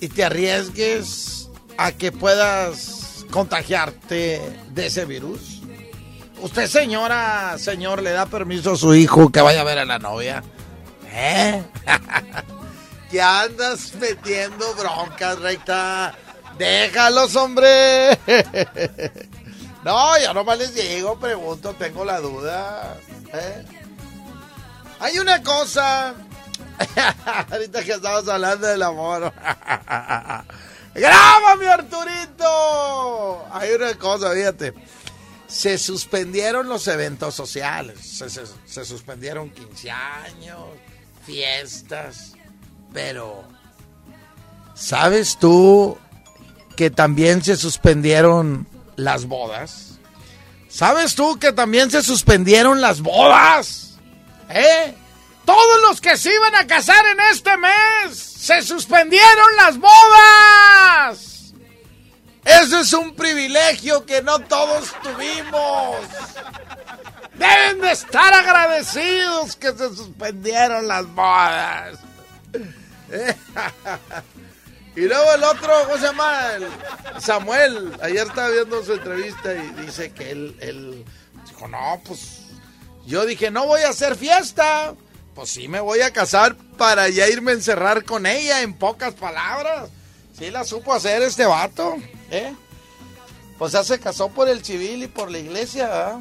y te arriesgues a que puedas contagiarte de ese virus? ¿Usted, señora, señor, le da permiso a su hijo que vaya a ver a la novia? ¿Eh? que andas metiendo broncas, recta. Déjalos, hombre. no, ya nomás les digo, pregunto, tengo la duda. ¿eh? Hay una cosa. Ahorita que estamos hablando del amor. ¡Grábame, Arturito! Hay una cosa, fíjate. Se suspendieron los eventos sociales. Se, suspendieron 15 años, fiestas. Pero, ¿sabes tú que también se suspendieron las bodas? ¿Sabes tú que también se suspendieron las bodas? ¿Eh? Todos los que se iban a casar en este mes, se suspendieron las bodas. Eso es un privilegio que no todos tuvimos. Deben de estar agradecidos que se suspendieron las bodas. Y luego el otro, ¿cómo se llama? El Samuel. Ayer estaba viendo su entrevista y dice que él, él dijo, no, pues yo dije, no voy a hacer fiesta. Pues sí me voy a casar para ya irme a encerrar con ella, en pocas palabras. Sí la supo hacer este vato, ¿eh? Pues ya se casó por el civil y por la iglesia.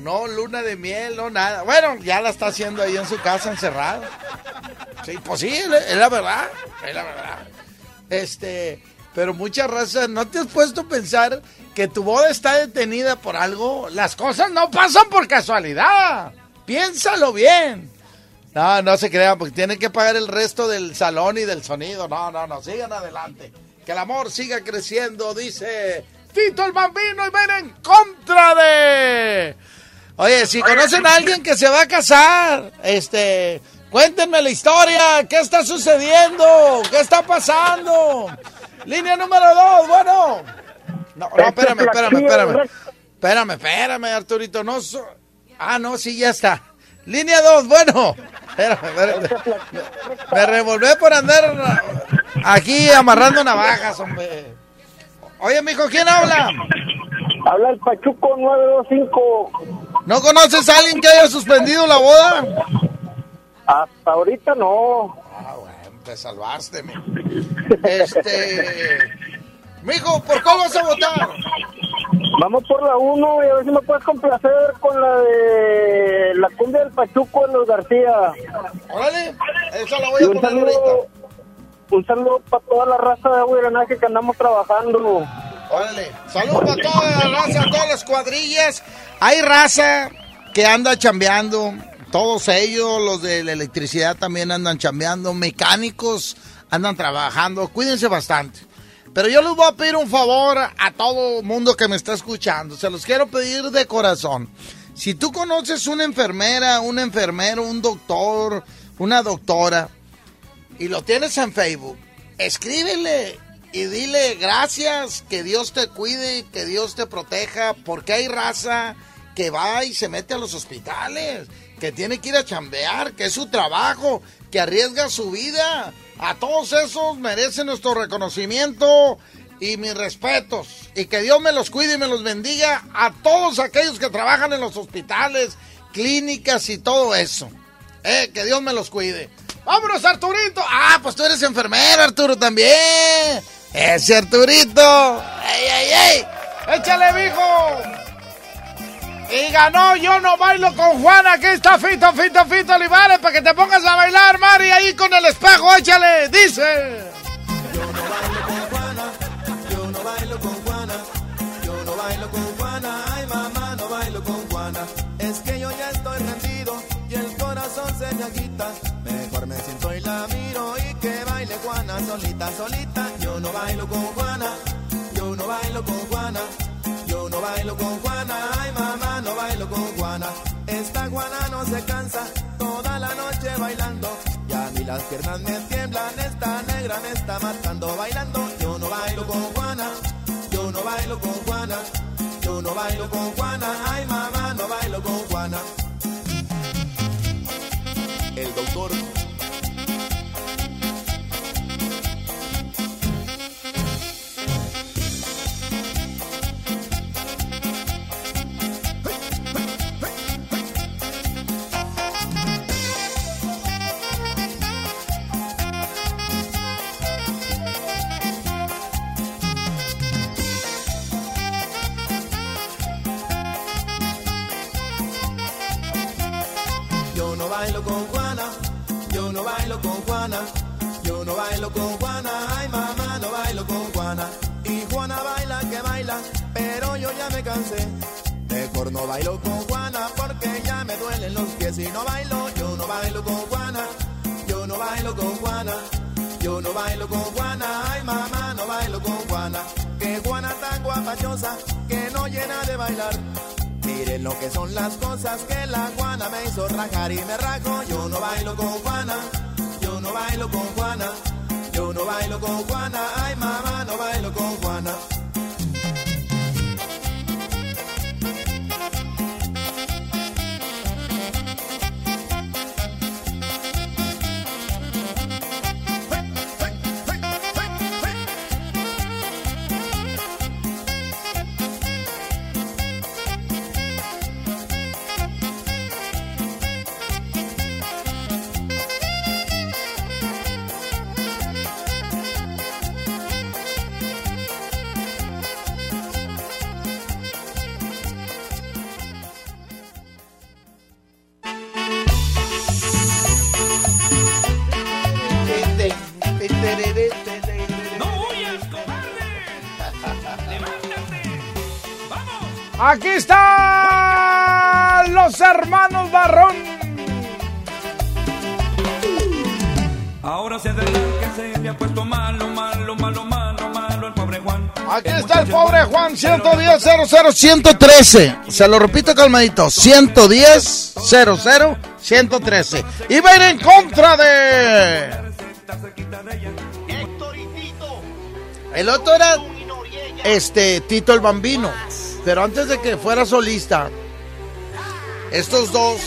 No luna de miel, no nada. Bueno, ya la está haciendo ahí en su casa encerrada. Sí, pues sí, es es la verdad, es la verdad. Este, pero muchas razas, ¿no te has puesto a pensar que tu boda está detenida por algo? Las cosas no pasan por casualidad. Piénsalo bien. No, no se crean, porque tienen que pagar el resto del salón y del sonido. No, no, no, sigan adelante. Que el amor siga creciendo, dice Tito el Bambino y ven en contra de... Oye, si conocen a alguien que se va a casar, este, cuéntenme la historia, ¿qué está sucediendo? ¿Qué está pasando? Línea número dos, bueno. No, no, espérame, espérame, espérame. Espérame, espérame, Arturito, no so- Ah, no, sí, ya está. Línea dos, bueno. Me, revolvé por andar aquí amarrando navajas, hombre. Oye, mijo, ¿quién habla? Habla el Pachuco 925. ¿No conoces a alguien que haya suspendido la boda? Hasta ahorita no. te salvaste, mijo. Este. Mijo, ¿por cuál vas a votar? Vamos por la 1 y a ver si me puedes complacer con la de la cumbia del Pachuco en los García. Órale, esa la voy a un poner ahorita. un saludo para toda la raza de agua y drenaje que andamos trabajando. Órale, saludos para toda la raza, todas las cuadrillas. Hay raza que anda chambeando, todos ellos, los de la electricidad también andan chambeando, mecánicos andan trabajando, cuídense bastante. Pero yo les voy a pedir un favor a todo mundo que me está escuchando, se los quiero pedir de corazón. Si tú conoces una enfermera, un enfermero, un doctor, una doctora, y lo tienes en Facebook, escríbele y dile gracias, que Dios te cuide, que Dios te proteja, porque hay raza que va y se mete a los hospitales, que tiene que ir a chambear, que es su trabajo, que arriesga su vida. A todos esos merecen nuestro reconocimiento y mis respetos. Y que Dios me los cuide y me los bendiga a todos aquellos que trabajan en los hospitales, clínicas y todo eso. Eh, que Dios me los cuide. ¡Vámonos, Arturito! Ah, pues tú eres enfermero, Arturo, también. Ese Arturito. ¡Ey, ey, ey! ¡Échale, mijo! Y ganó Yo no bailo con Juana. Aquí está Fito, Fito, Fito Olivares para que te pongas a bailar, Mari, ahí con el espejo. Échale, dice. Yo no bailo con Juana, yo no bailo con Juana, ay mamá, no bailo con Juana. Es que yo ya estoy rendido y el corazón se me agita. Mejor me siento y la miro y que baile Juana solita, solita. Yo no bailo con Juana, yo no bailo con Juana, yo no bailo con Juana, ay mamá, no bailo con Juana. Esta Juana no se cansa toda la noche bailando. Y a mí las piernas me tiemblan, esta negra me está matando bailando. Yo no bailo con Juana, yo no bailo con Juana, yo no bailo con Juana, ay mamá, no bailo con Juana. El doctor Mejor no bailo con Juana porque ya me duelen los pies y no bailo, yo no bailo con Juana, yo no bailo con Juana, yo no bailo con Juana, ay mamá, no bailo con Juana. Que Juana tan guapachosa que no llena de bailar. Miren lo que son las cosas que la Juana me hizo rajar y me rajo. Yo no bailo con Juana, yo no bailo con Juana, yo no bailo con Juana, ay mamá, no bailo con Juana. Aquí está el pobre Juan, 110 00 113. Se lo repito calmadito, 110 00 113. Y va a ir en contra de... El otro era este Tito el Bambino. Pero antes de que fuera solista, estos dos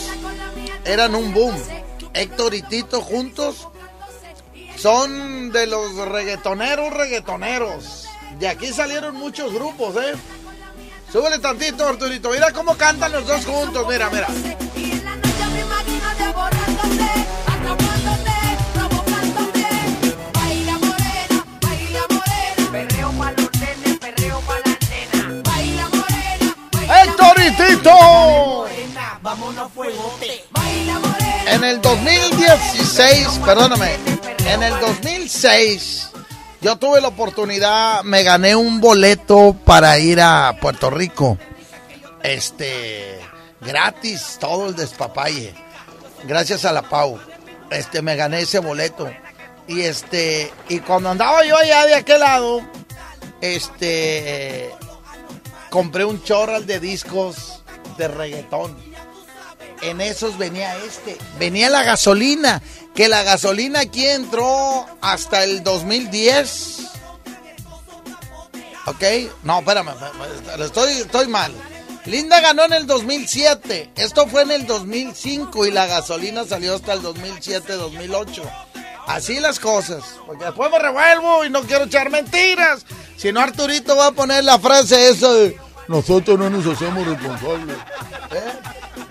eran un boom. Héctor y Tito juntos son de los reggaetoneros, reggaetoneros. De aquí salieron muchos grupos, ¿eh? Súbele tantito, Arturito. Mira cómo cantan los dos juntos. Mira, mira. ¡Héctor y Tito! En el 2016, perdóname, en el 2006 yo tuve la oportunidad, me gané un boleto para ir a Puerto Rico. Este, gratis, todo el despapalle. Gracias a la Pau. Este, me gané ese boleto. Y este, y cuando andaba yo allá de aquel lado, este, compré un chorral de discos de reggaetón. En esos venía este, venía la gasolina, que la gasolina aquí entró hasta el 2010. ¿Ok? No, espérame, estoy, estoy mal. Linda ganó en el 2007, esto fue en el 2005 y la gasolina salió hasta el 2007-2008. Así las cosas, porque después me revuelvo y no quiero echar mentiras. Si no, Arturito va a poner la frase esa de nosotros no nos hacemos responsables. ¿Eh?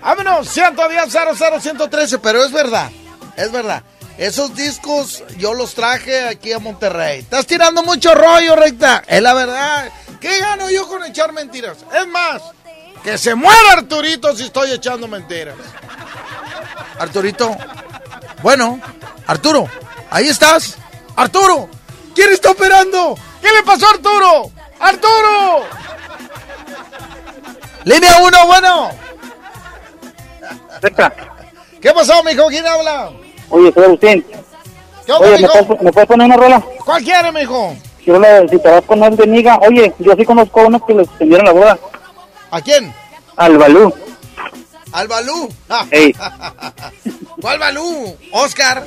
Vámonos, 110 00 113, pero es verdad, es verdad. Esos discos yo los traje aquí a Monterrey. Estás tirando mucho rollo, recta. Es la verdad. ¿Qué gano yo con echar mentiras? Es más, que se muera Arturito si estoy echando mentiras. Arturito. Bueno, Arturo, ahí estás. Arturo, ¿quién está operando? ¿Qué le pasó a Arturo? ¡Arturo! Línea 1, bueno. ¿Qué pasó, mijo? ¿Quién habla? Oye, soy Agustín. ¿Qué onda, Oye, ¿me puedes, ¿me puedes poner una rola? ¿Cuál quiere, mijo? Quiero la si te vas él de niga. Oye, yo sí conozco a unos que les suspendieron la boda. ¿A quién? Al Balú. ¿Al Balú? Ey. ¿Cuál Balú? ¿Oscar?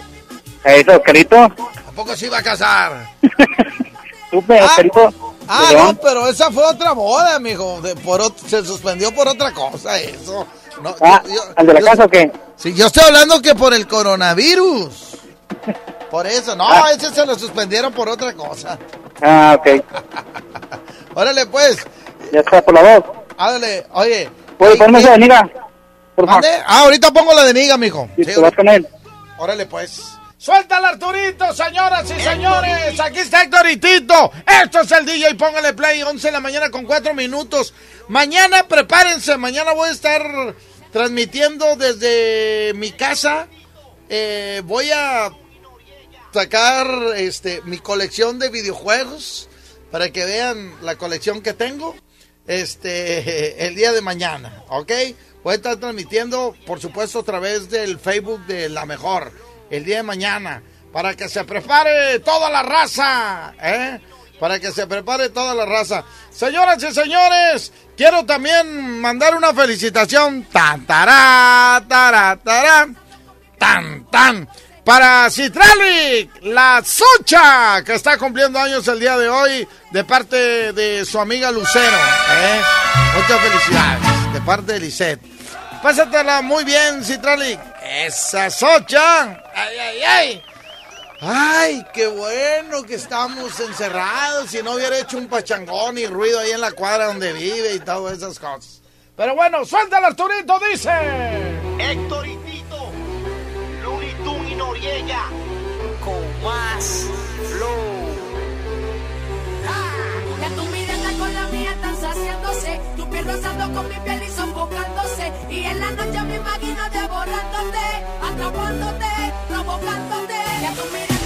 Eso, Oscarito. ¿A poco se iba a casar? Supe, Oscarito. Ah, de no, León. pero esa fue otra boda, mijo. De- por ot- se suspendió por otra cosa, eso. No, Ah, yo- yo- ¿al de la yo- casa o qué? Sí, yo estoy hablando que por el coronavirus. Por eso, no, Ah. ese se lo suspendieron por otra cosa. Ah, ok. Órale, pues, Ya está por la voz. háblale, oye. Oye, ponme esa de. Por favor. Ah, ahorita pongo la de miga, mijo. Sí, te vas con él. Órale, pues. ¡Suéltala, Arturito, señoras y señores! Aquí está Héctoritito. Esto es el DJ, póngale play, 11 de la mañana con 4 minutos. Mañana prepárense, mañana voy a estar transmitiendo desde mi casa. Eh, voy a sacar este mi colección de videojuegos para que vean la colección que tengo este el día de mañana, ¿ok? Voy a estar transmitiendo, por supuesto, a través del Facebook de La Mejor, el día de mañana, para que se prepare toda la raza, ¿eh? Para que se prepare toda la raza. Señoras y señores, quiero también mandar una felicitación. Tan, tará, tará, tará, tan, tan. Para Citralic, la Socha, que está cumpliendo años el día de hoy, de parte de su amiga Lucero. ¿eh? Muchas felicidades, de parte de Lisette. Pásatela muy bien, Citralic. Esa Socha. Ay, ay, ay. Ay, qué bueno que estamos encerrados. Si no hubiera hecho un pachangón y ruido ahí en la cuadra donde vive y todas esas cosas. Pero bueno, suéltala, Arturito, dice. Héctoritito, Looney Tunes y Noriega, con más flow. Ya tu mirada con la mía están saciándose, tu piel rozando con mi piel y sofocándose. Y en la noche me imagino devorándote, atrapándote, provocándote. Ya tu mirada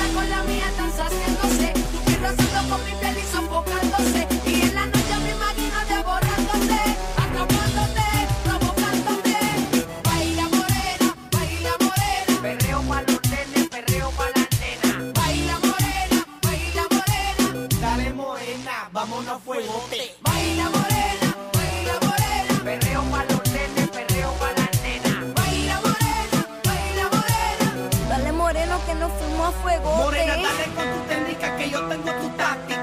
que nos fuimos a fuego. Morena, dale con tu técnica que yo tengo tu táctica.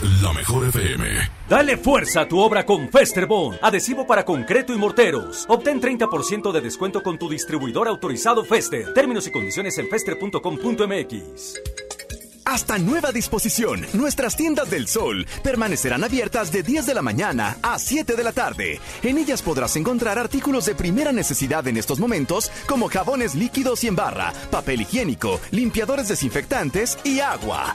la mejor FM. Dale fuerza a tu obra con Festerbond, adhesivo para concreto y morteros. Obtén 30% de descuento con tu distribuidor autorizado Fester. Términos y condiciones en fester.com.mx. Hasta nueva disposición, nuestras tiendas del sol permanecerán abiertas de 10 de la mañana a 7 de la tarde. En ellas podrás encontrar artículos de primera necesidad en estos momentos como jabones líquidos y en barra, papel higiénico, limpiadores desinfectantes y agua.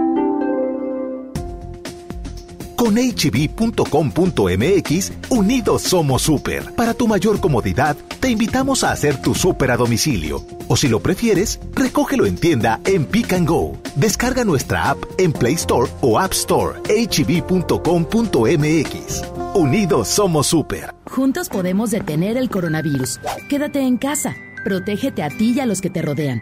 Con hb.com.mx, unidos somos super. Para tu mayor comodidad, te invitamos a hacer tu super a domicilio. O si lo prefieres, recógelo en tienda en Pick and Go. Descarga nuestra app en Play Store o App Store. hb.com.mx. Unidos somos super. Juntos podemos detener el coronavirus. Quédate en casa. Protégete a ti y a los que te rodean.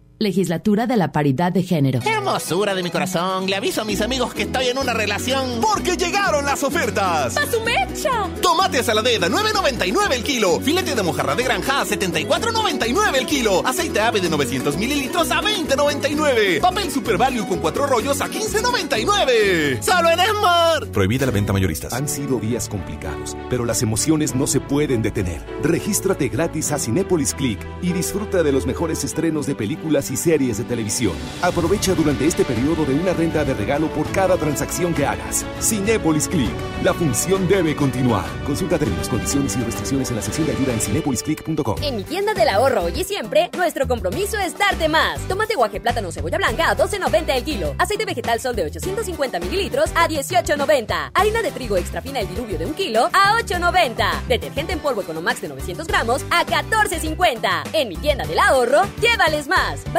Legislatura de la Paridad de Género. Hermosura de mi corazón, le aviso a mis amigos que estoy en una relación. Porque llegaron las ofertas. ¡A su mecha! Tomate saladera 9.99 el kilo. Filete de mojarra de granja a 74.99 el kilo. Aceite ave de 900 mililitros a 20.99. Papel Super Value con cuatro rollos a 15.99. ¡Solo en Esmar! Prohibida la venta mayoristas. Han sido días complicados, pero las emociones no se pueden detener. Regístrate gratis a Cinépolis Click y disfruta de los mejores estrenos de películas y series de televisión. Aprovecha durante este periodo de una renta de regalo por cada transacción que hagas. Cinépolis Click. La función debe continuar. Consulta términos, condiciones y restricciones en la sección de ayuda en cinepolisclick.com. En mi tienda del ahorro hoy y siempre, nuestro compromiso es darte más. Tomate guaje, plátano, cebolla blanca a 12.90 el kilo. Aceite vegetal sol de 850 mililitros a 18.90. Harina de trigo extra fina el diluvio de un kilo a 8.90. Detergente en polvo Economax de 900 gramos a 14.50. En mi tienda del ahorro, llévales más.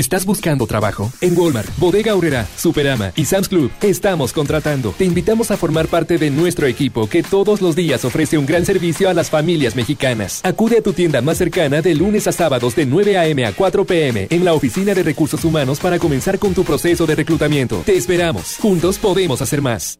¿Estás buscando trabajo? En Walmart, Bodega Aurrera, Superama y Sam's Club estamos contratando. Te invitamos a formar parte de nuestro equipo que todos los días ofrece un gran servicio a las familias mexicanas. Acude a tu tienda más cercana de lunes a sábados de 9 a.m. a 4 p.m. en la Oficina de Recursos Humanos para comenzar con tu proceso de reclutamiento. Te esperamos. Juntos podemos hacer más.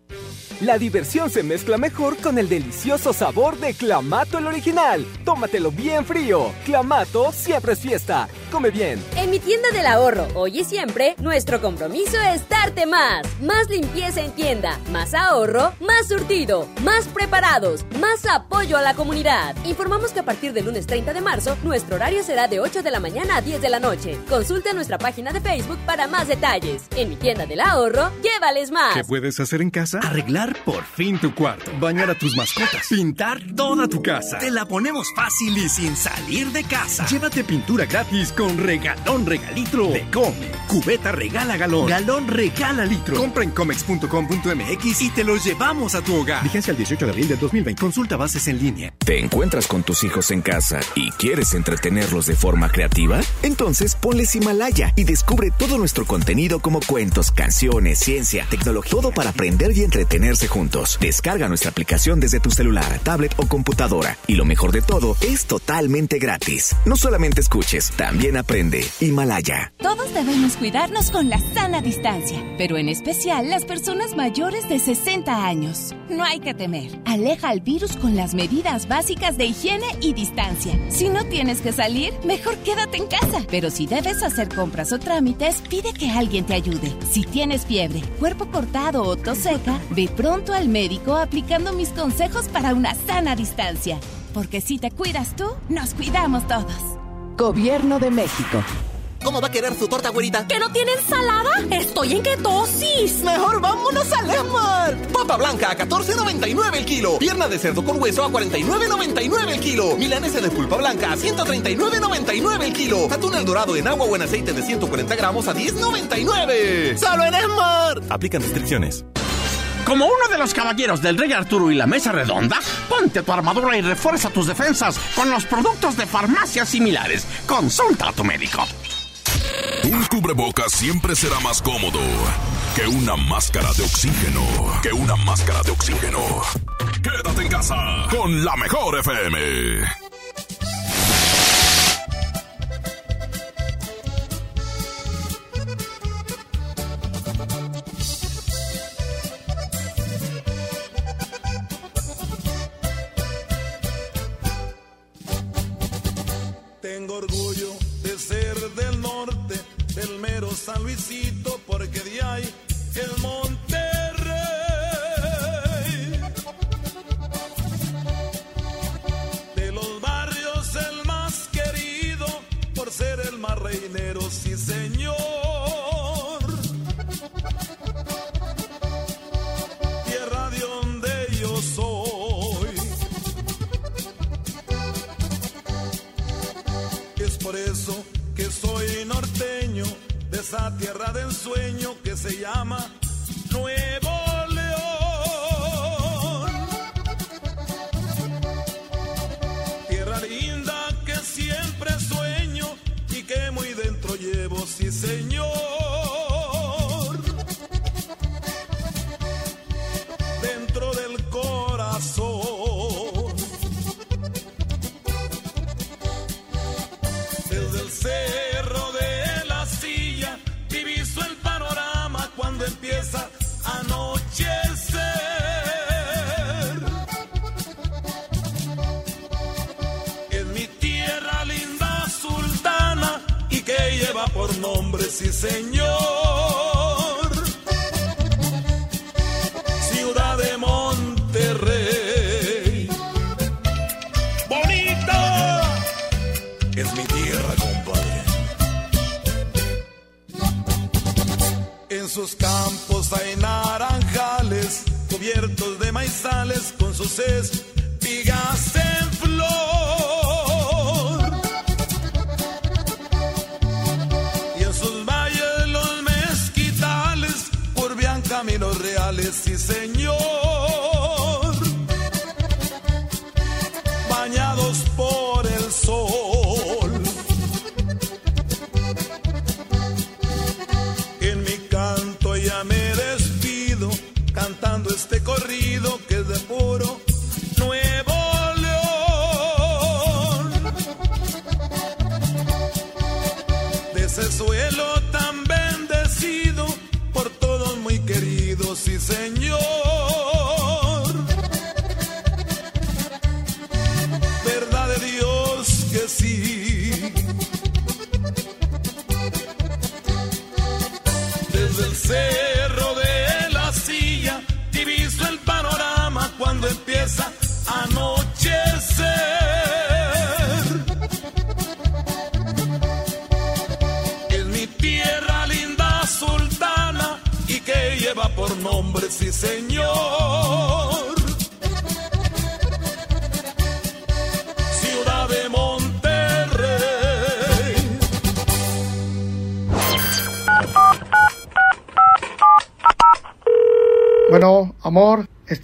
La diversión se mezcla mejor con el delicioso sabor de Clamato el original. Tómatelo bien frío. Clamato siempre es fiesta. Come bien. En mi tienda del ahorro, hoy y siempre, nuestro compromiso es darte más. Más limpieza en tienda, más ahorro, más surtido, más preparados, más apoyo a la comunidad. Informamos que a partir del lunes 30 de marzo, nuestro horario será de 8 de la mañana a 10 de la noche. Consulta nuestra página de Facebook para más detalles. En mi tienda del ahorro, llévales más. ¿Qué puedes hacer en casa? Arreglar por fin tu cuarto, bañar a tus mascotas, pintar toda tu casa. Te la ponemos fácil y sin salir de casa. Llévate pintura gratis con regalón regalitro de Come. Cubeta regala galón, galón regala litro. Compra en comex.com.mx y te lo llevamos a tu hogar. Vigencia el 18 de abril del 2020. Consulta bases en línea. ¿Te encuentras con tus hijos en casa y quieres entretenerlos de forma creativa? Entonces ponles Himalaya y descubre todo nuestro contenido como cuentos, canciones, ciencia, tecnología, todo para aprender y entretenerse juntos. Descarga nuestra aplicación desde tu celular, tablet o computadora. Y lo mejor de todo, es totalmente gratis. No solamente escuches, también aprende. Himalaya. Todos debemos cuidarnos con la sana distancia, pero en especial las personas mayores de 60 años. No hay que temer. Aleja al virus con las medidas básicas de higiene y distancia. Si no tienes que salir, mejor quédate en casa. Pero si debes hacer compras o trámites, pide que alguien te ayude. Si tienes fiebre, cuerpo cortado o tos seca, ve pronto al médico aplicando mis consejos para una sana distancia. Porque si te cuidas tú, nos cuidamos todos. Gobierno de México. ¿Cómo va a querer su torta, güerita? ¿Que no tiene ensalada? Estoy en ketosis. Mejor vámonos a Lemar. Papa blanca a 14.99 el kilo. Pierna de cerdo con hueso a 49.99 el kilo. Milanesa de pulpa blanca a 139.99 el kilo. Atún el dorado en agua o en aceite de 140 gramos a 10.99. ¡Solo en Esmar! Aplican restricciones. Como uno de los caballeros del Rey Arturo y la Mesa Redonda, ponte tu armadura y refuerza tus defensas con los productos de farmacias similares. Consulta a tu médico. Un cubrebocas siempre será más cómodo que una máscara de oxígeno. Que una máscara de oxígeno. Quédate en casa con la mejor FM.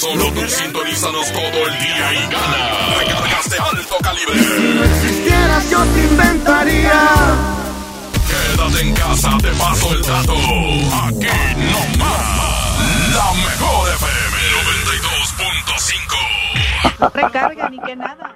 Solo tú sintonízanos todo el día y gana. Recargas de alto calibre. Si no existieras, yo te inventaría. Quédate en casa, te paso el dato. Aquí no más. La mejor FM 92.5. Recarga ni que nada.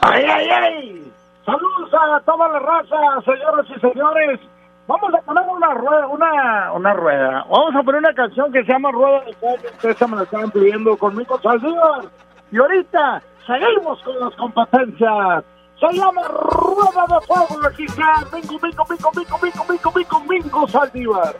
¡Ay, ay, ay! Saludos a toda la raza, señoras y señores. Vamos a poner una rueda, una, una rueda. Vamos a poner una canción que se llama Rueda de Fuego. Ustedes me la estaban pidiendo conmigo, Saldívar. Y ahorita seguimos con las competencias. Se llama Rueda de Fuego. Aquí está Mingo, Mingo, Mingo, Mingo, Mingo, Mingo, Mingo, Mingo, Saldívar.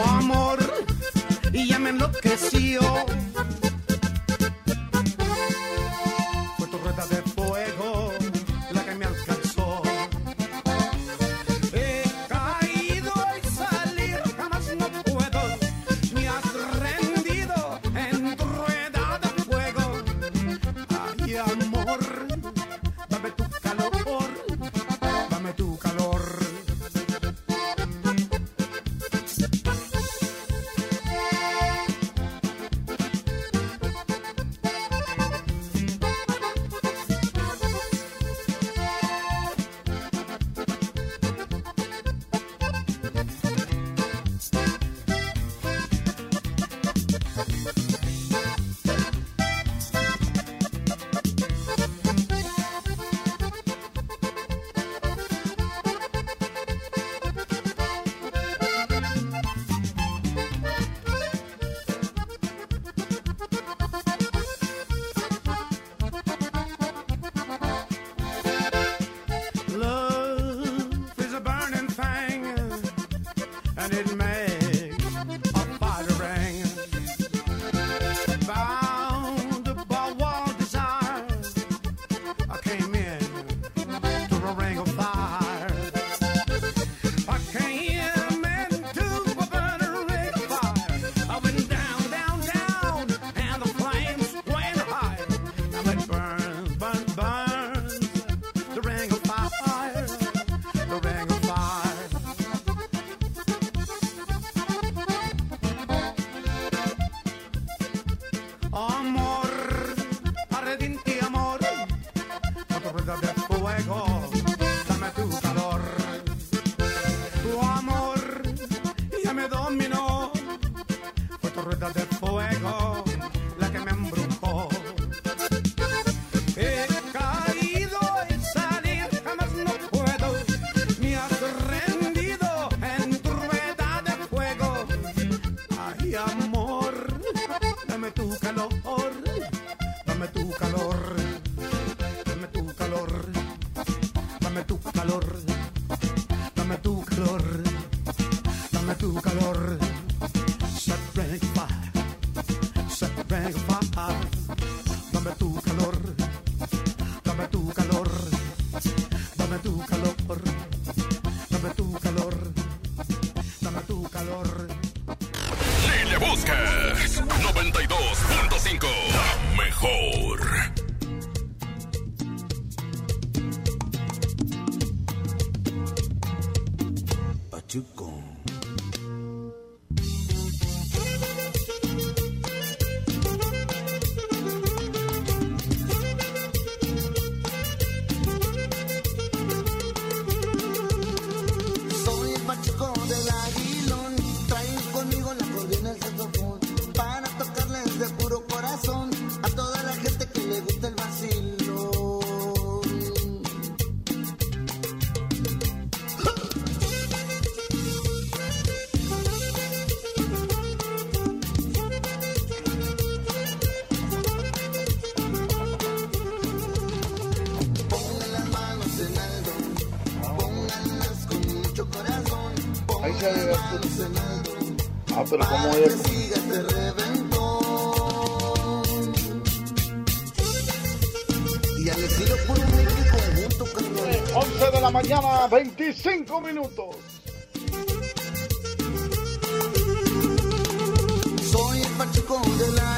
amor y ya me enloqueció. La mañana, 25 minutos. Soy el pachuco del aguilón,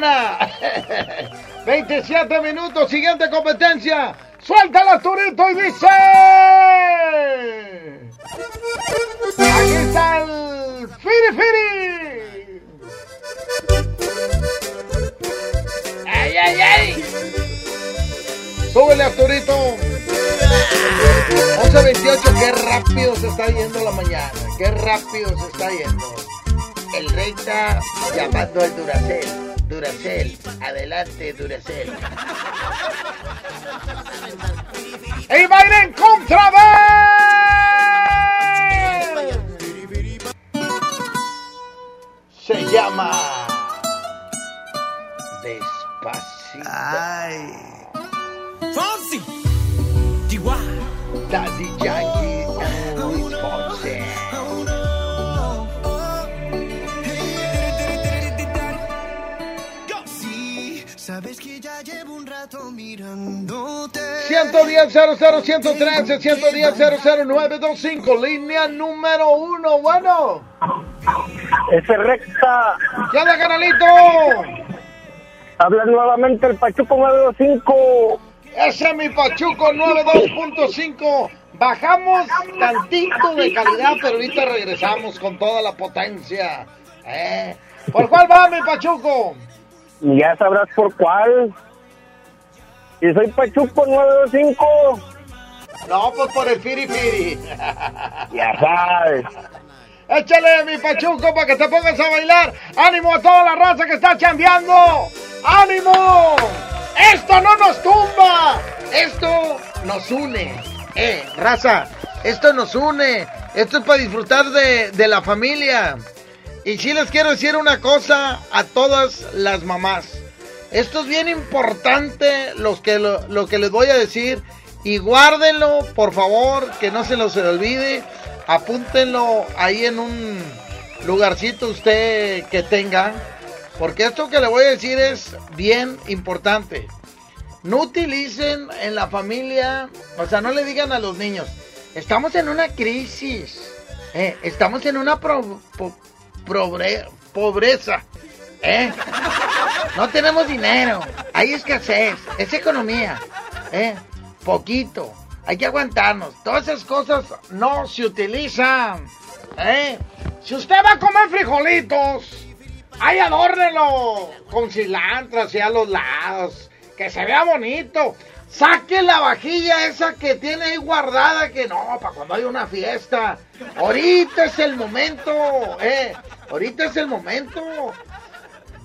se juega. 11 de la mañana. 27 minutos, siguiente competencia. Suéltala, Arturito, y dice. Duracel, adelante, Duracel. 110 00 113 110 00925 línea número uno. Bueno. Ese recta. ¿Qué onda, canalito? Habla nuevamente el Pachuco 925. Ese es mi Pachuco 92.5. Bajamos tantito de calidad, pero ahorita regresamos con toda la potencia. ¿Eh? ¿Por cuál va mi Pachuco? Ya sabrás por cuál. Y soy Pachuco 925. No, pues por el Firi Firi. Ya sabes. Échale mi Pachuco para que te pongas a bailar. ¡Ánimo a toda la raza que está chambeando! ¡Ánimo! ¡Esto no nos tumba! Esto nos une. Eh, raza, esto nos une. Esto es para disfrutar de, de la familia. Y sí les quiero decir una cosa a todas las mamás. Esto es bien importante los que lo, lo que les voy a decir. Y guárdenlo, por favor, que no se los olvide. Apúntenlo ahí en un lugarcito usted que tenga. Porque esto que le voy a decir es bien importante. No utilicen en la familia, o sea, no le digan a los niños, estamos en una crisis, eh, estamos en una pobreza, eh. No tenemos dinero, hay escasez, es economía, eh. poquito, hay que aguantarnos, todas esas cosas no se utilizan. Eh. Si usted va a comer frijolitos, Ahí adórnelo con cilantro hacia los lados. Que se vea bonito. Saque la vajilla esa que tiene ahí guardada. Que no, para cuando hay una fiesta. Ahorita es el momento. Eh, ahorita es el momento.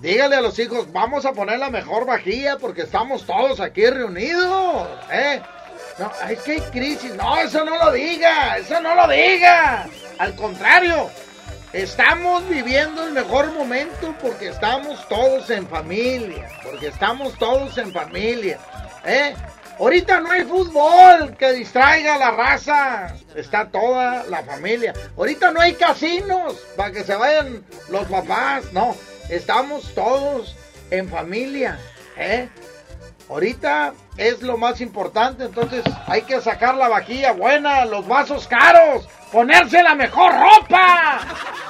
Dígale a los hijos, vamos a poner la mejor vajilla porque estamos todos aquí reunidos. Eh. No, es que hay crisis. No, eso no lo diga. Eso no lo diga. Al contrario. Estamos viviendo el mejor momento porque estamos todos en familia, porque estamos todos en familia, ¿eh? Ahorita no hay fútbol que distraiga a la raza, está toda la familia. Ahorita no hay casinos para que se vayan los papás, no, estamos todos en familia, ¿eh? Ahorita es lo más importante, entonces hay que sacar la vajilla buena, los vasos caros, ponerse la mejor ropa.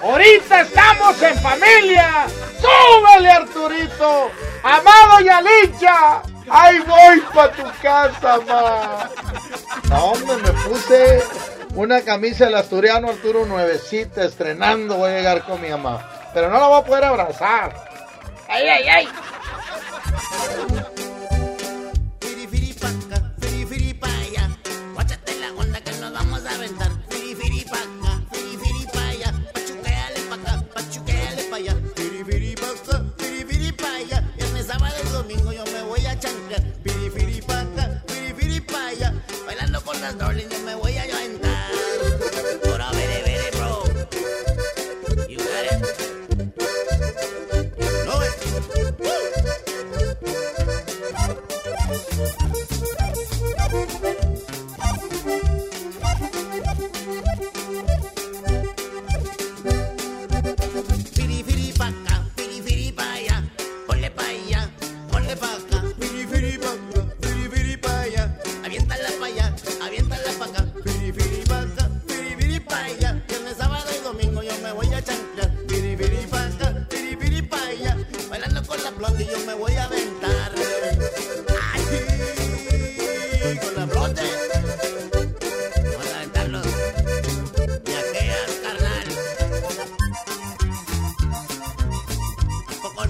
Ahorita estamos en familia. ¡Súbele, Arturito! Amado y Alicia, ahí voy pa' tu casa, ma. No, hombre, me puse una camisa del asturiano Arturo nuevecita, estrenando, voy a llegar con mi mamá. Pero no la voy a poder abrazar. ¡Ay, ay, ay! Yo me voy a chanclear. Firi, firi, pa' acá. Firi, firi, pa' allá. Bailando con las darling yo me voy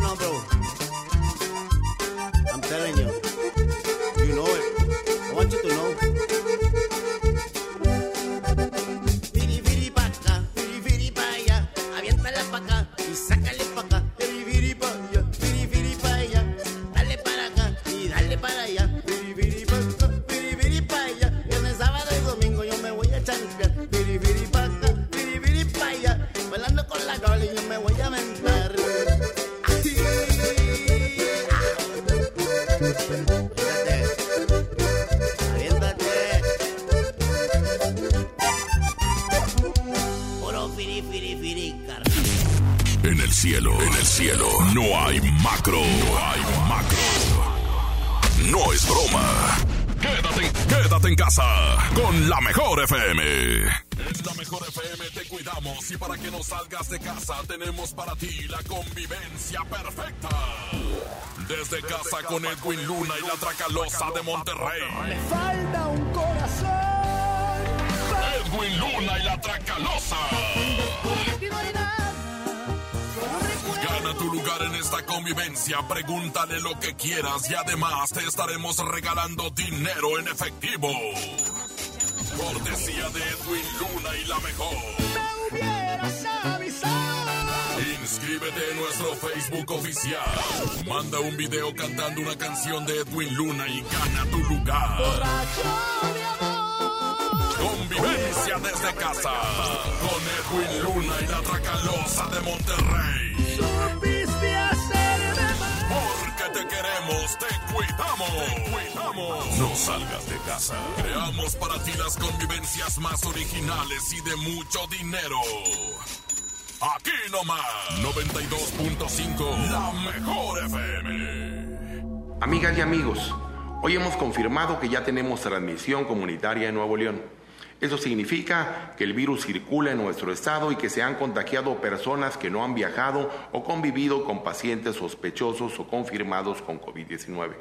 bro. I'm telling you. Perfecta. Desde casa con Edwin Luna y la Tracalosa de Monterrey. Falta un corazón. Edwin Luna y la Tracalosa. Gana tu lugar en esta convivencia, pregúntale lo que quieras y además te estaremos regalando dinero en efectivo. Cortesía de Edwin Luna y la mejor. Inscríbete en nuestro Facebook oficial. Manda un video cantando una canción de Edwin Luna y gana tu lugar. Convivencia desde casa. Con Edwin Luna y la Tracalosa de Monterrey. Supiste hacerme mal. Porque te queremos, te cuidamos. Te cuidamos. No salgas de casa. Creamos para ti las convivencias más originales y de mucho dinero. Aquí nomás, 92.5, la mejor FM. Amigas y amigos, hoy hemos confirmado que ya tenemos transmisión comunitaria en Nuevo León. Eso significa que el virus circula en nuestro estado y que se han contagiado personas que no han viajado o convivido con pacientes sospechosos o confirmados con COVID-19.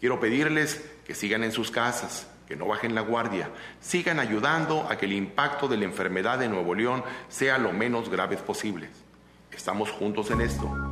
Quiero pedirles que sigan en sus casas, que no bajen la guardia, sigan ayudando a que el impacto de la enfermedad de Nuevo León sea lo menos grave posible. Estamos juntos en esto.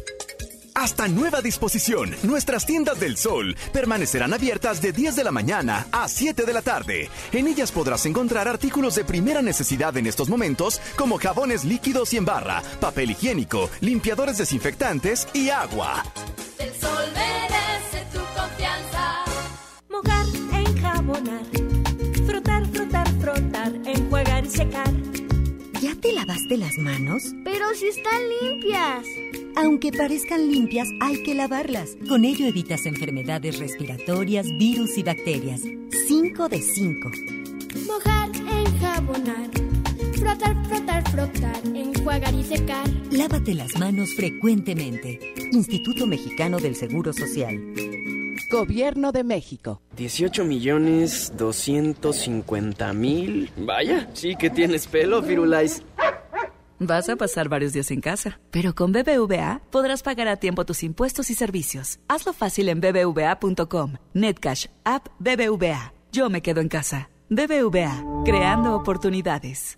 Hasta nueva disposición, nuestras tiendas del sol permanecerán abiertas de 10 de la mañana a 7 de la tarde. En ellas podrás encontrar artículos de primera necesidad en estos momentos, como jabones líquidos y en barra, papel higiénico, limpiadores desinfectantes y agua. El sol merece tu confianza. Mojar, enjabonar. Frotar, frotar, frotar. Enjuagar y secar. ¿Ya te lavaste las manos? Pero si están limpias. Aunque parezcan limpias, hay que lavarlas. Con ello evitas enfermedades respiratorias, virus y bacterias. 5 de 5. Mojar, enjabonar. Frotar, frotar, frotar. Enjuagar y secar. Lávate las manos frecuentemente. Instituto Mexicano del Seguro Social. Gobierno de México. 18 millones 250 mil. Vaya, sí que tienes pelo, Firulais. Vas a pasar varios días en casa, pero con BBVA podrás pagar a tiempo tus impuestos y servicios. Hazlo fácil en bbva.com. Netcash, app BBVA. Yo me quedo en casa. BBVA, creando oportunidades.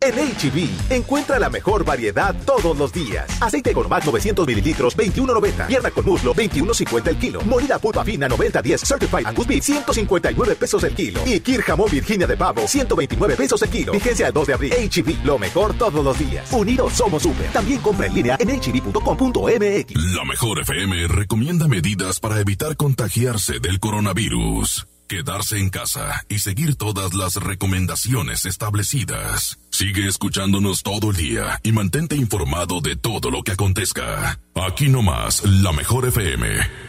En HB, encuentra la mejor variedad todos los días. Aceite Gourmet 900 mililitros, 21.90. Pierna con muslo, 21.50 el kilo. Molida pulpa fina, 90.10. Certified Angus Beef, 159 pesos el kilo. Y Kir Virginia de Pavo, 129 pesos el kilo. Vigencia el 2 de abril. HB, lo mejor todos los días. Unidos somos super. También compra en línea en hb.com.mx. La mejor FM recomienda medidas para evitar contagiarse del coronavirus. Quedarse en casa y seguir todas las recomendaciones establecidas. Sigue escuchándonos todo el día y mantente informado de todo lo que acontezca. Aquí nomás, la mejor FM.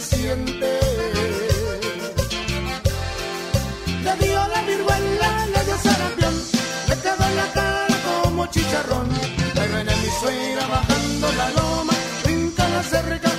Se siente. Le dio la viruela, le dio sarampión, le quedó en la cara como chicharrón. Ahí viene mi suegra bajando la loma, brinca la cerca,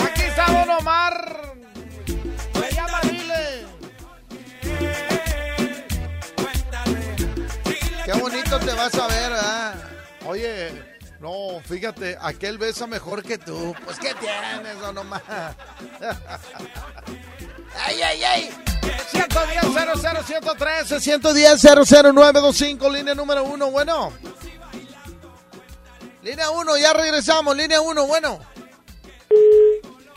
Aquí está Don Omar. Se llama Dile. Qué bonito te vas a ver, ¿verdad? Oye, no, fíjate, aquel besa mejor que tú. Pues, ¿qué tienes, Don Omar? 113 110 00925 línea número uno, bueno. Línea 1, ya regresamos, línea 1, bueno.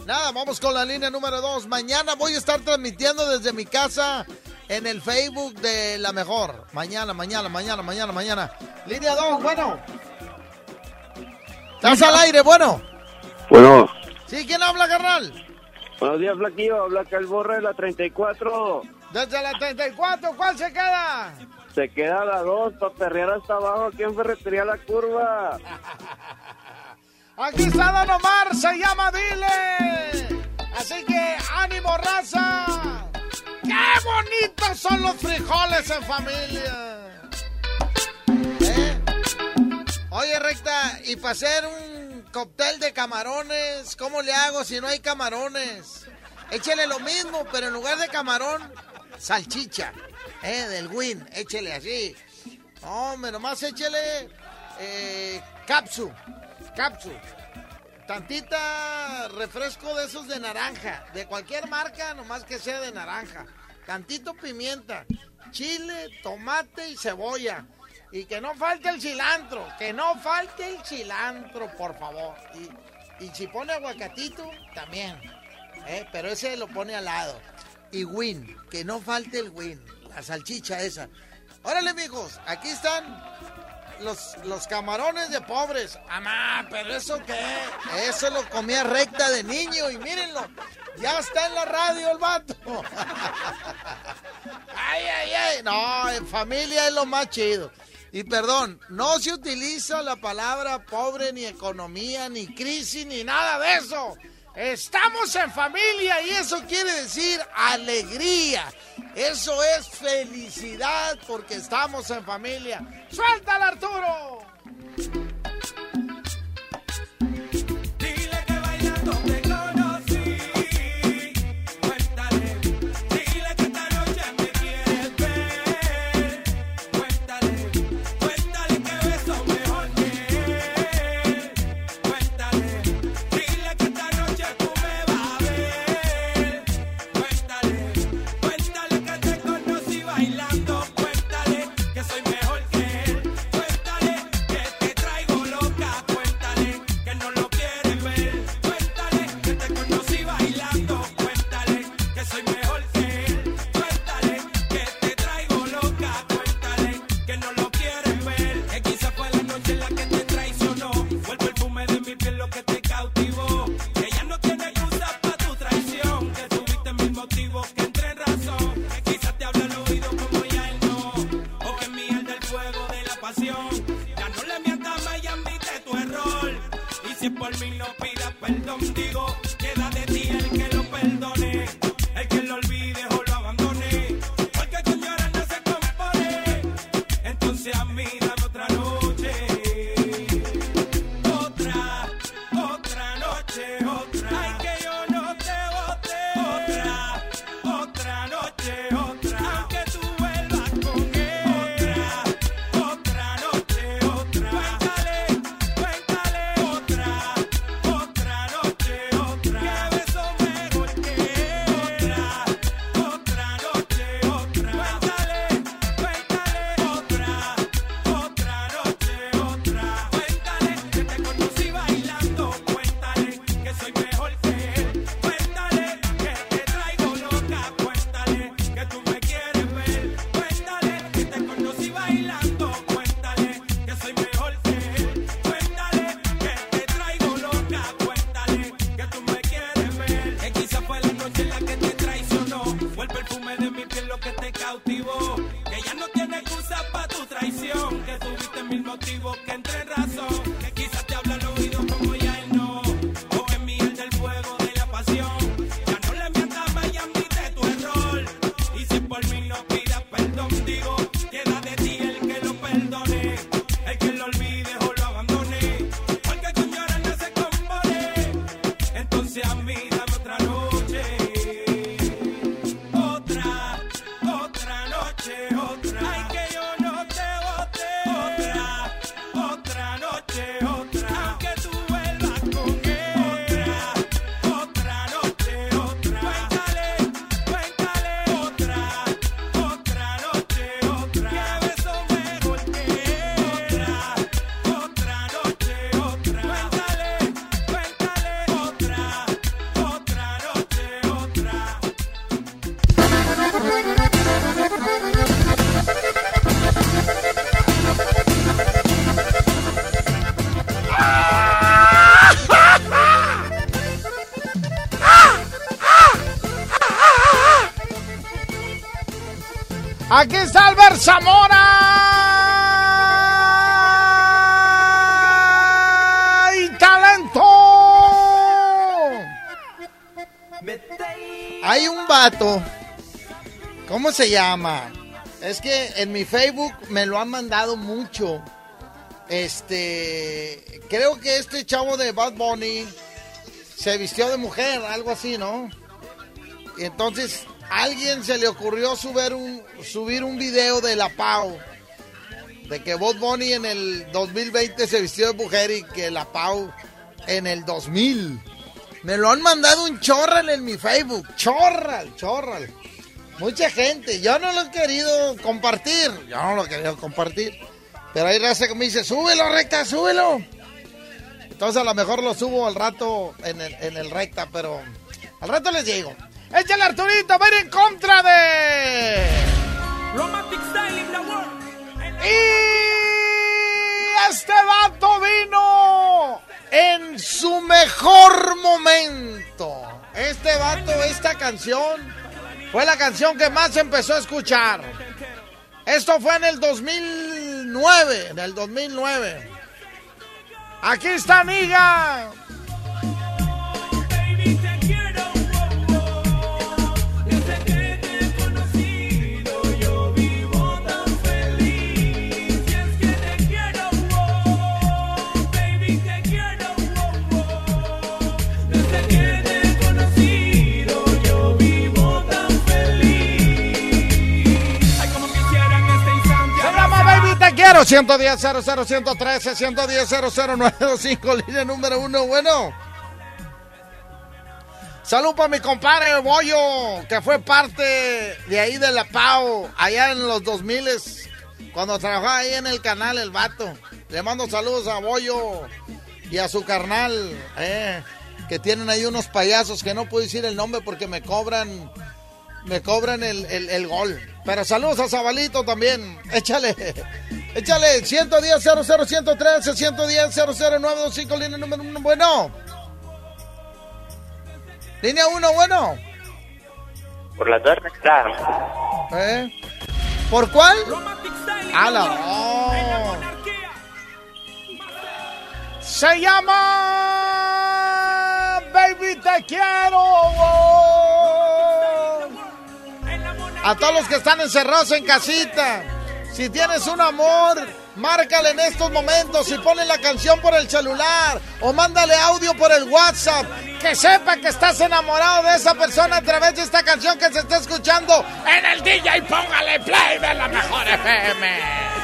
Nada, vamos con la línea número 2. Mañana voy a estar transmitiendo desde mi casa en el Facebook de La Mejor. Mañana, mañana, mañana, mañana, mañana. Línea 2, bueno. ¿Estás al aire, bueno? Bueno, ¿Sí? ¿Quién habla, carnal? buenos días, Flaquillo. Habla acá el borre de la 34. Desde la 34, ¿cuál se queda? Se queda la 2 para perrear hasta abajo aquí en Ferretería La Curva. Aquí está Don Omar, se llama Dile. Así que ánimo, raza. ¡Qué bonitos son los frijoles en familia! ¿Eh? Oye, recta, y para hacer un cóctel de camarones, ¿cómo le hago si no hay camarones? Échele lo mismo, pero en lugar de camarón, salchicha, ¿eh? Del win, échele así. Hombre, nomás échele eh, capsu, capsu. Tantita refresco de esos de naranja, de cualquier marca, nomás que sea de naranja. Tantito pimienta, chile, tomate y cebolla. Y que no falte el cilantro, que no falte el cilantro, por favor. Y, y si pone aguacatito, también. ¿eh? Pero ese lo pone al lado. Y win, que no falte el win, la salchicha esa. Órale, mijos, aquí están los, los camarones de pobres. Amá, pero eso qué? Eso lo comía recta de niño y mírenlo. Ya está en la radio el vato. Ay, ay, ay. No, en familia es lo más chido. Y perdón, no se utiliza la palabra pobre, ni economía, ni crisis, ni nada de eso. Estamos en familia y eso quiere decir alegría. Eso es felicidad porque estamos en familia. ¡Suéltala, Arturo! Aquí está Albert Zamora. ¡Y talento! Hay un vato ¿Cómo se llama? Es que en mi Facebook me lo han mandado mucho. Este, creo que este chavo de Bad Bunny se vistió de mujer, algo así, ¿no? Entonces alguien se le ocurrió subir un, subir un video de la Pau. De que Bad Bunny en el 2020 se vistió de mujer y que la Pau en el 2000. Me lo han mandado un chorral en mi Facebook. Chorral, chorral. Mucha gente. Yo no lo he querido compartir. Yo no lo he querido compartir. Pero hay raza que me dice, súbelo, recta, súbelo. Entonces a lo mejor lo subo al rato en el, en el recta, pero al rato les digo. Échale Arturito, va a ir en contra de... Romantic Style in the world. Y este vato vino en su mejor momento. Este vato, esta canción, fue la canción que más empezó a escuchar. Esto fue en el 2009, en el 2009. Aquí está, amiga. 0 110 0 113 110 95 línea número uno. Bueno, salud para mi compadre Boyo, que fue parte de ahí de la PAO, allá en los 2000 cuando trabajaba ahí en el canal El Vato. Le mando saludos a Boyo y a su carnal, eh, que tienen ahí unos payasos que no puedo decir el nombre porque me cobran me cobran el, el- el gol. Pero saludos a Zabalito también. Échale, échale 110 00 113 110 00925 línea número uno. Bueno. Línea 1, bueno. Por las duermes, claro. ¿Eh? ¿Por cuál? A la oh. Se llama Baby Te Quiero. oh. A todos los que están encerrados en casita. Si tienes un amor, márcale en estos momentos y ponle la canción por el celular o mándale audio por el WhatsApp. Que sepa que estás enamorado de esa persona a través de esta canción que se está escuchando en el DJ. Póngale play de la mejor FM.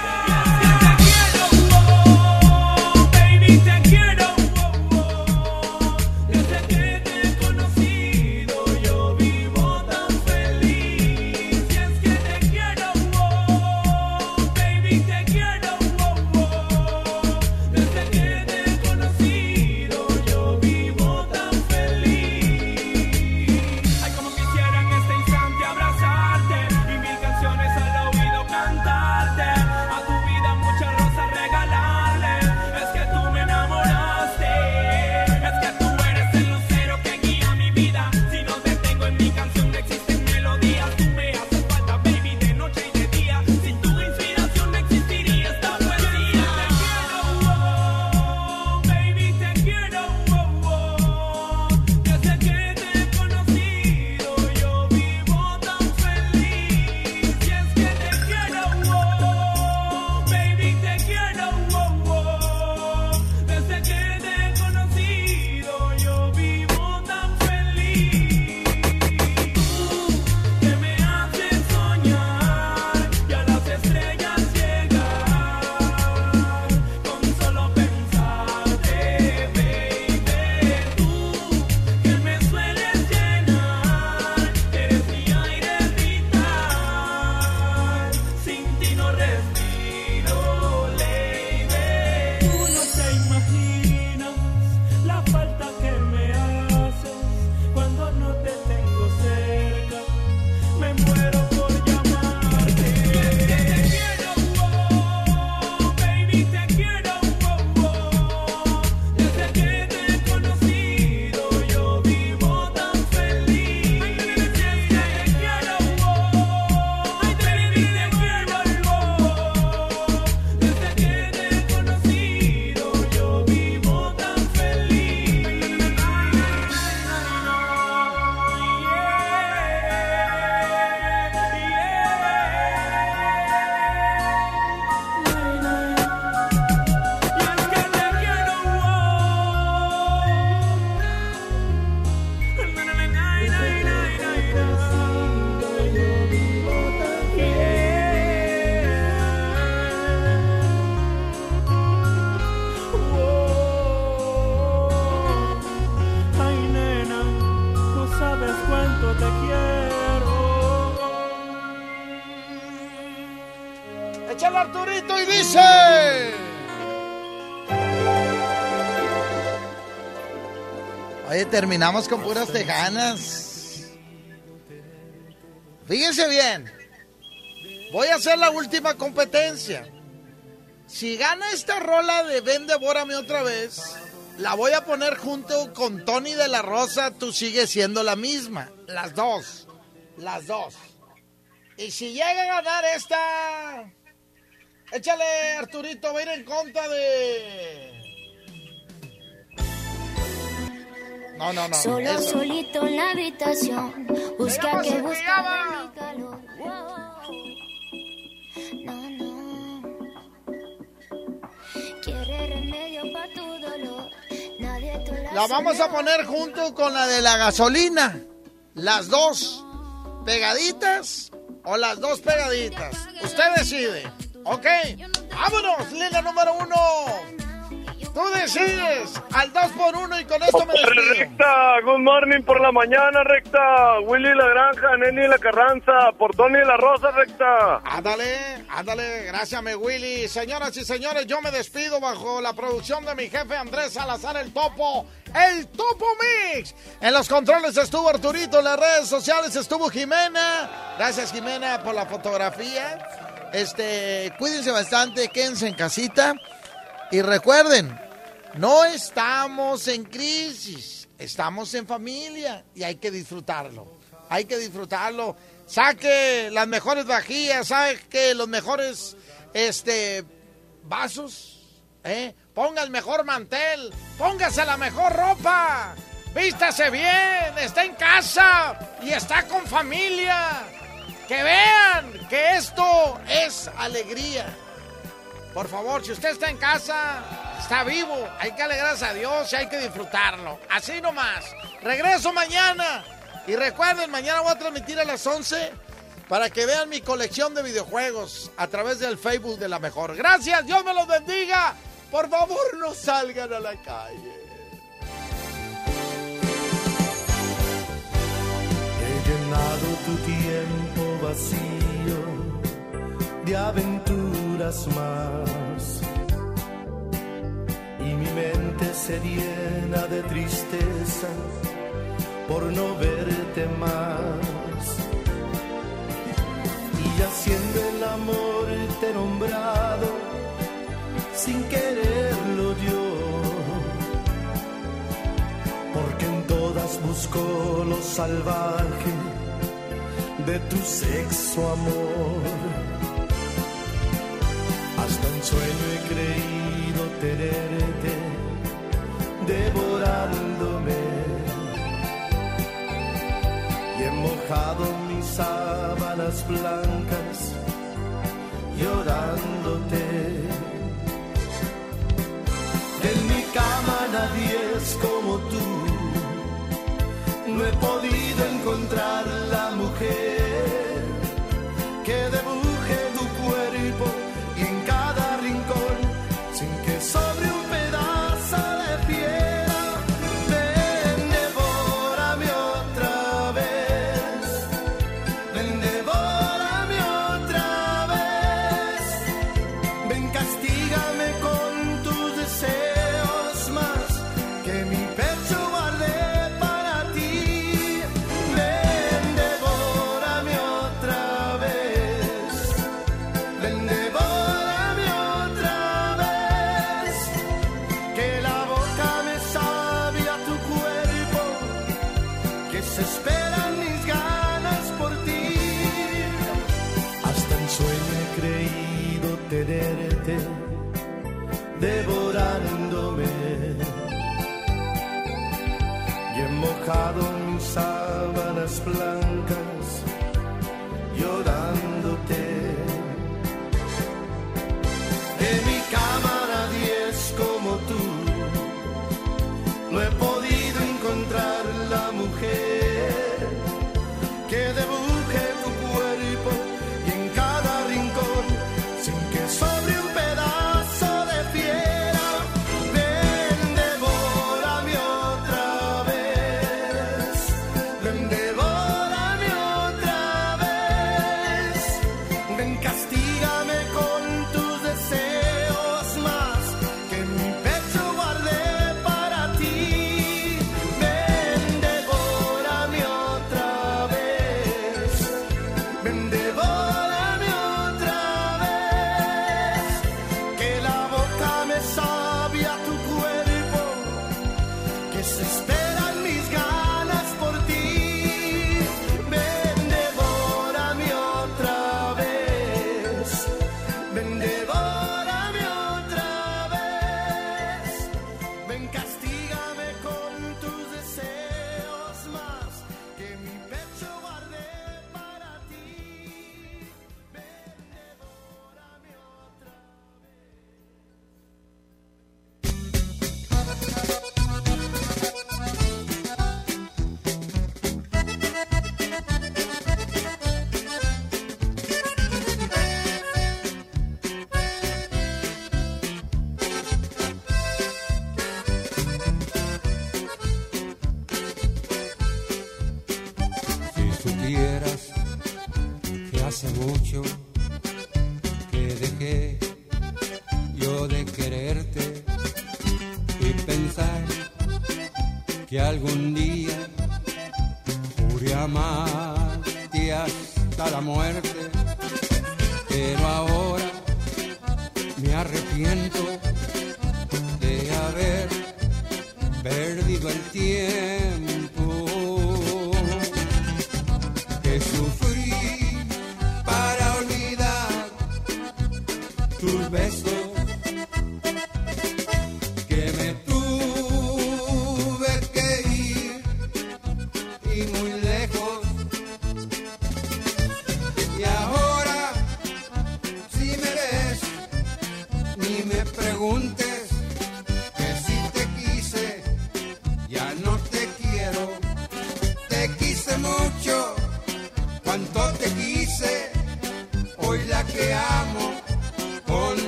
Terminamos con puras tejanas. Fíjense bien. Voy a hacer la última competencia. Si gana esta rola de Ven, devórame otra vez, la voy a poner junto con Tony de la Rosa, tú sigues siendo la misma. Las dos. Las dos. Y si llega a ganar esta... Échale, Arturito, va a en contra de... No, no, no. Solo eso. solito en la habitación. Busca que busca mi calor. No, no. Quiere remedio para tu dolor. Nadie te la La vamos a poner junto con la de la gasolina. Las dos. ¿Pegaditas o las dos pegaditas? Usted decide. ¿Ok? ¡Vámonos! Liga número uno. Tú decides. Al dos por uno y con esto me despido. Recta, good morning por la mañana, recta. Willy La Granja, Neni La Carranza, por Tony La Rosa, recta. Ándale, ándale, gracias, mi Willy. Señoras y señores, yo me despido bajo la producción de mi jefe Andrés Salazar, el Topo, el Topo Mix. En los controles estuvo Arturito, en las redes sociales estuvo Jimena. Gracias, Jimena, por la fotografía. Este, cuídense bastante, quédense en casita. Y recuerden, no estamos en crisis, estamos en familia y hay que disfrutarlo. Hay que disfrutarlo. Saque las mejores vajillas, saque los mejores este vasos, ¿eh? ponga el mejor mantel, póngase la mejor ropa, vístase bien, está en casa y está con familia. Que vean que esto es alegría. Por favor, si usted está en casa, está vivo, hay que alegrarse a Dios y hay que disfrutarlo. Así nomás. Regreso mañana. Y recuerden, mañana voy a transmitir a las 11 para que vean mi colección de videojuegos a través del Facebook de la mejor. Gracias, Dios me los bendiga. Por favor, no salgan a la calle. He llenado tu tiempo vacío de más. Y mi mente se llena de tristeza por no verte más. Y haciendo el amor te nombrado sin quererlo yo porque en todas busco lo salvaje de tu sexo amor. Sueño he creído tenerte devorándome y he mojado mis sábanas blancas llorándote. En mi cama nadie es como tú. No he podido encontrar la mujer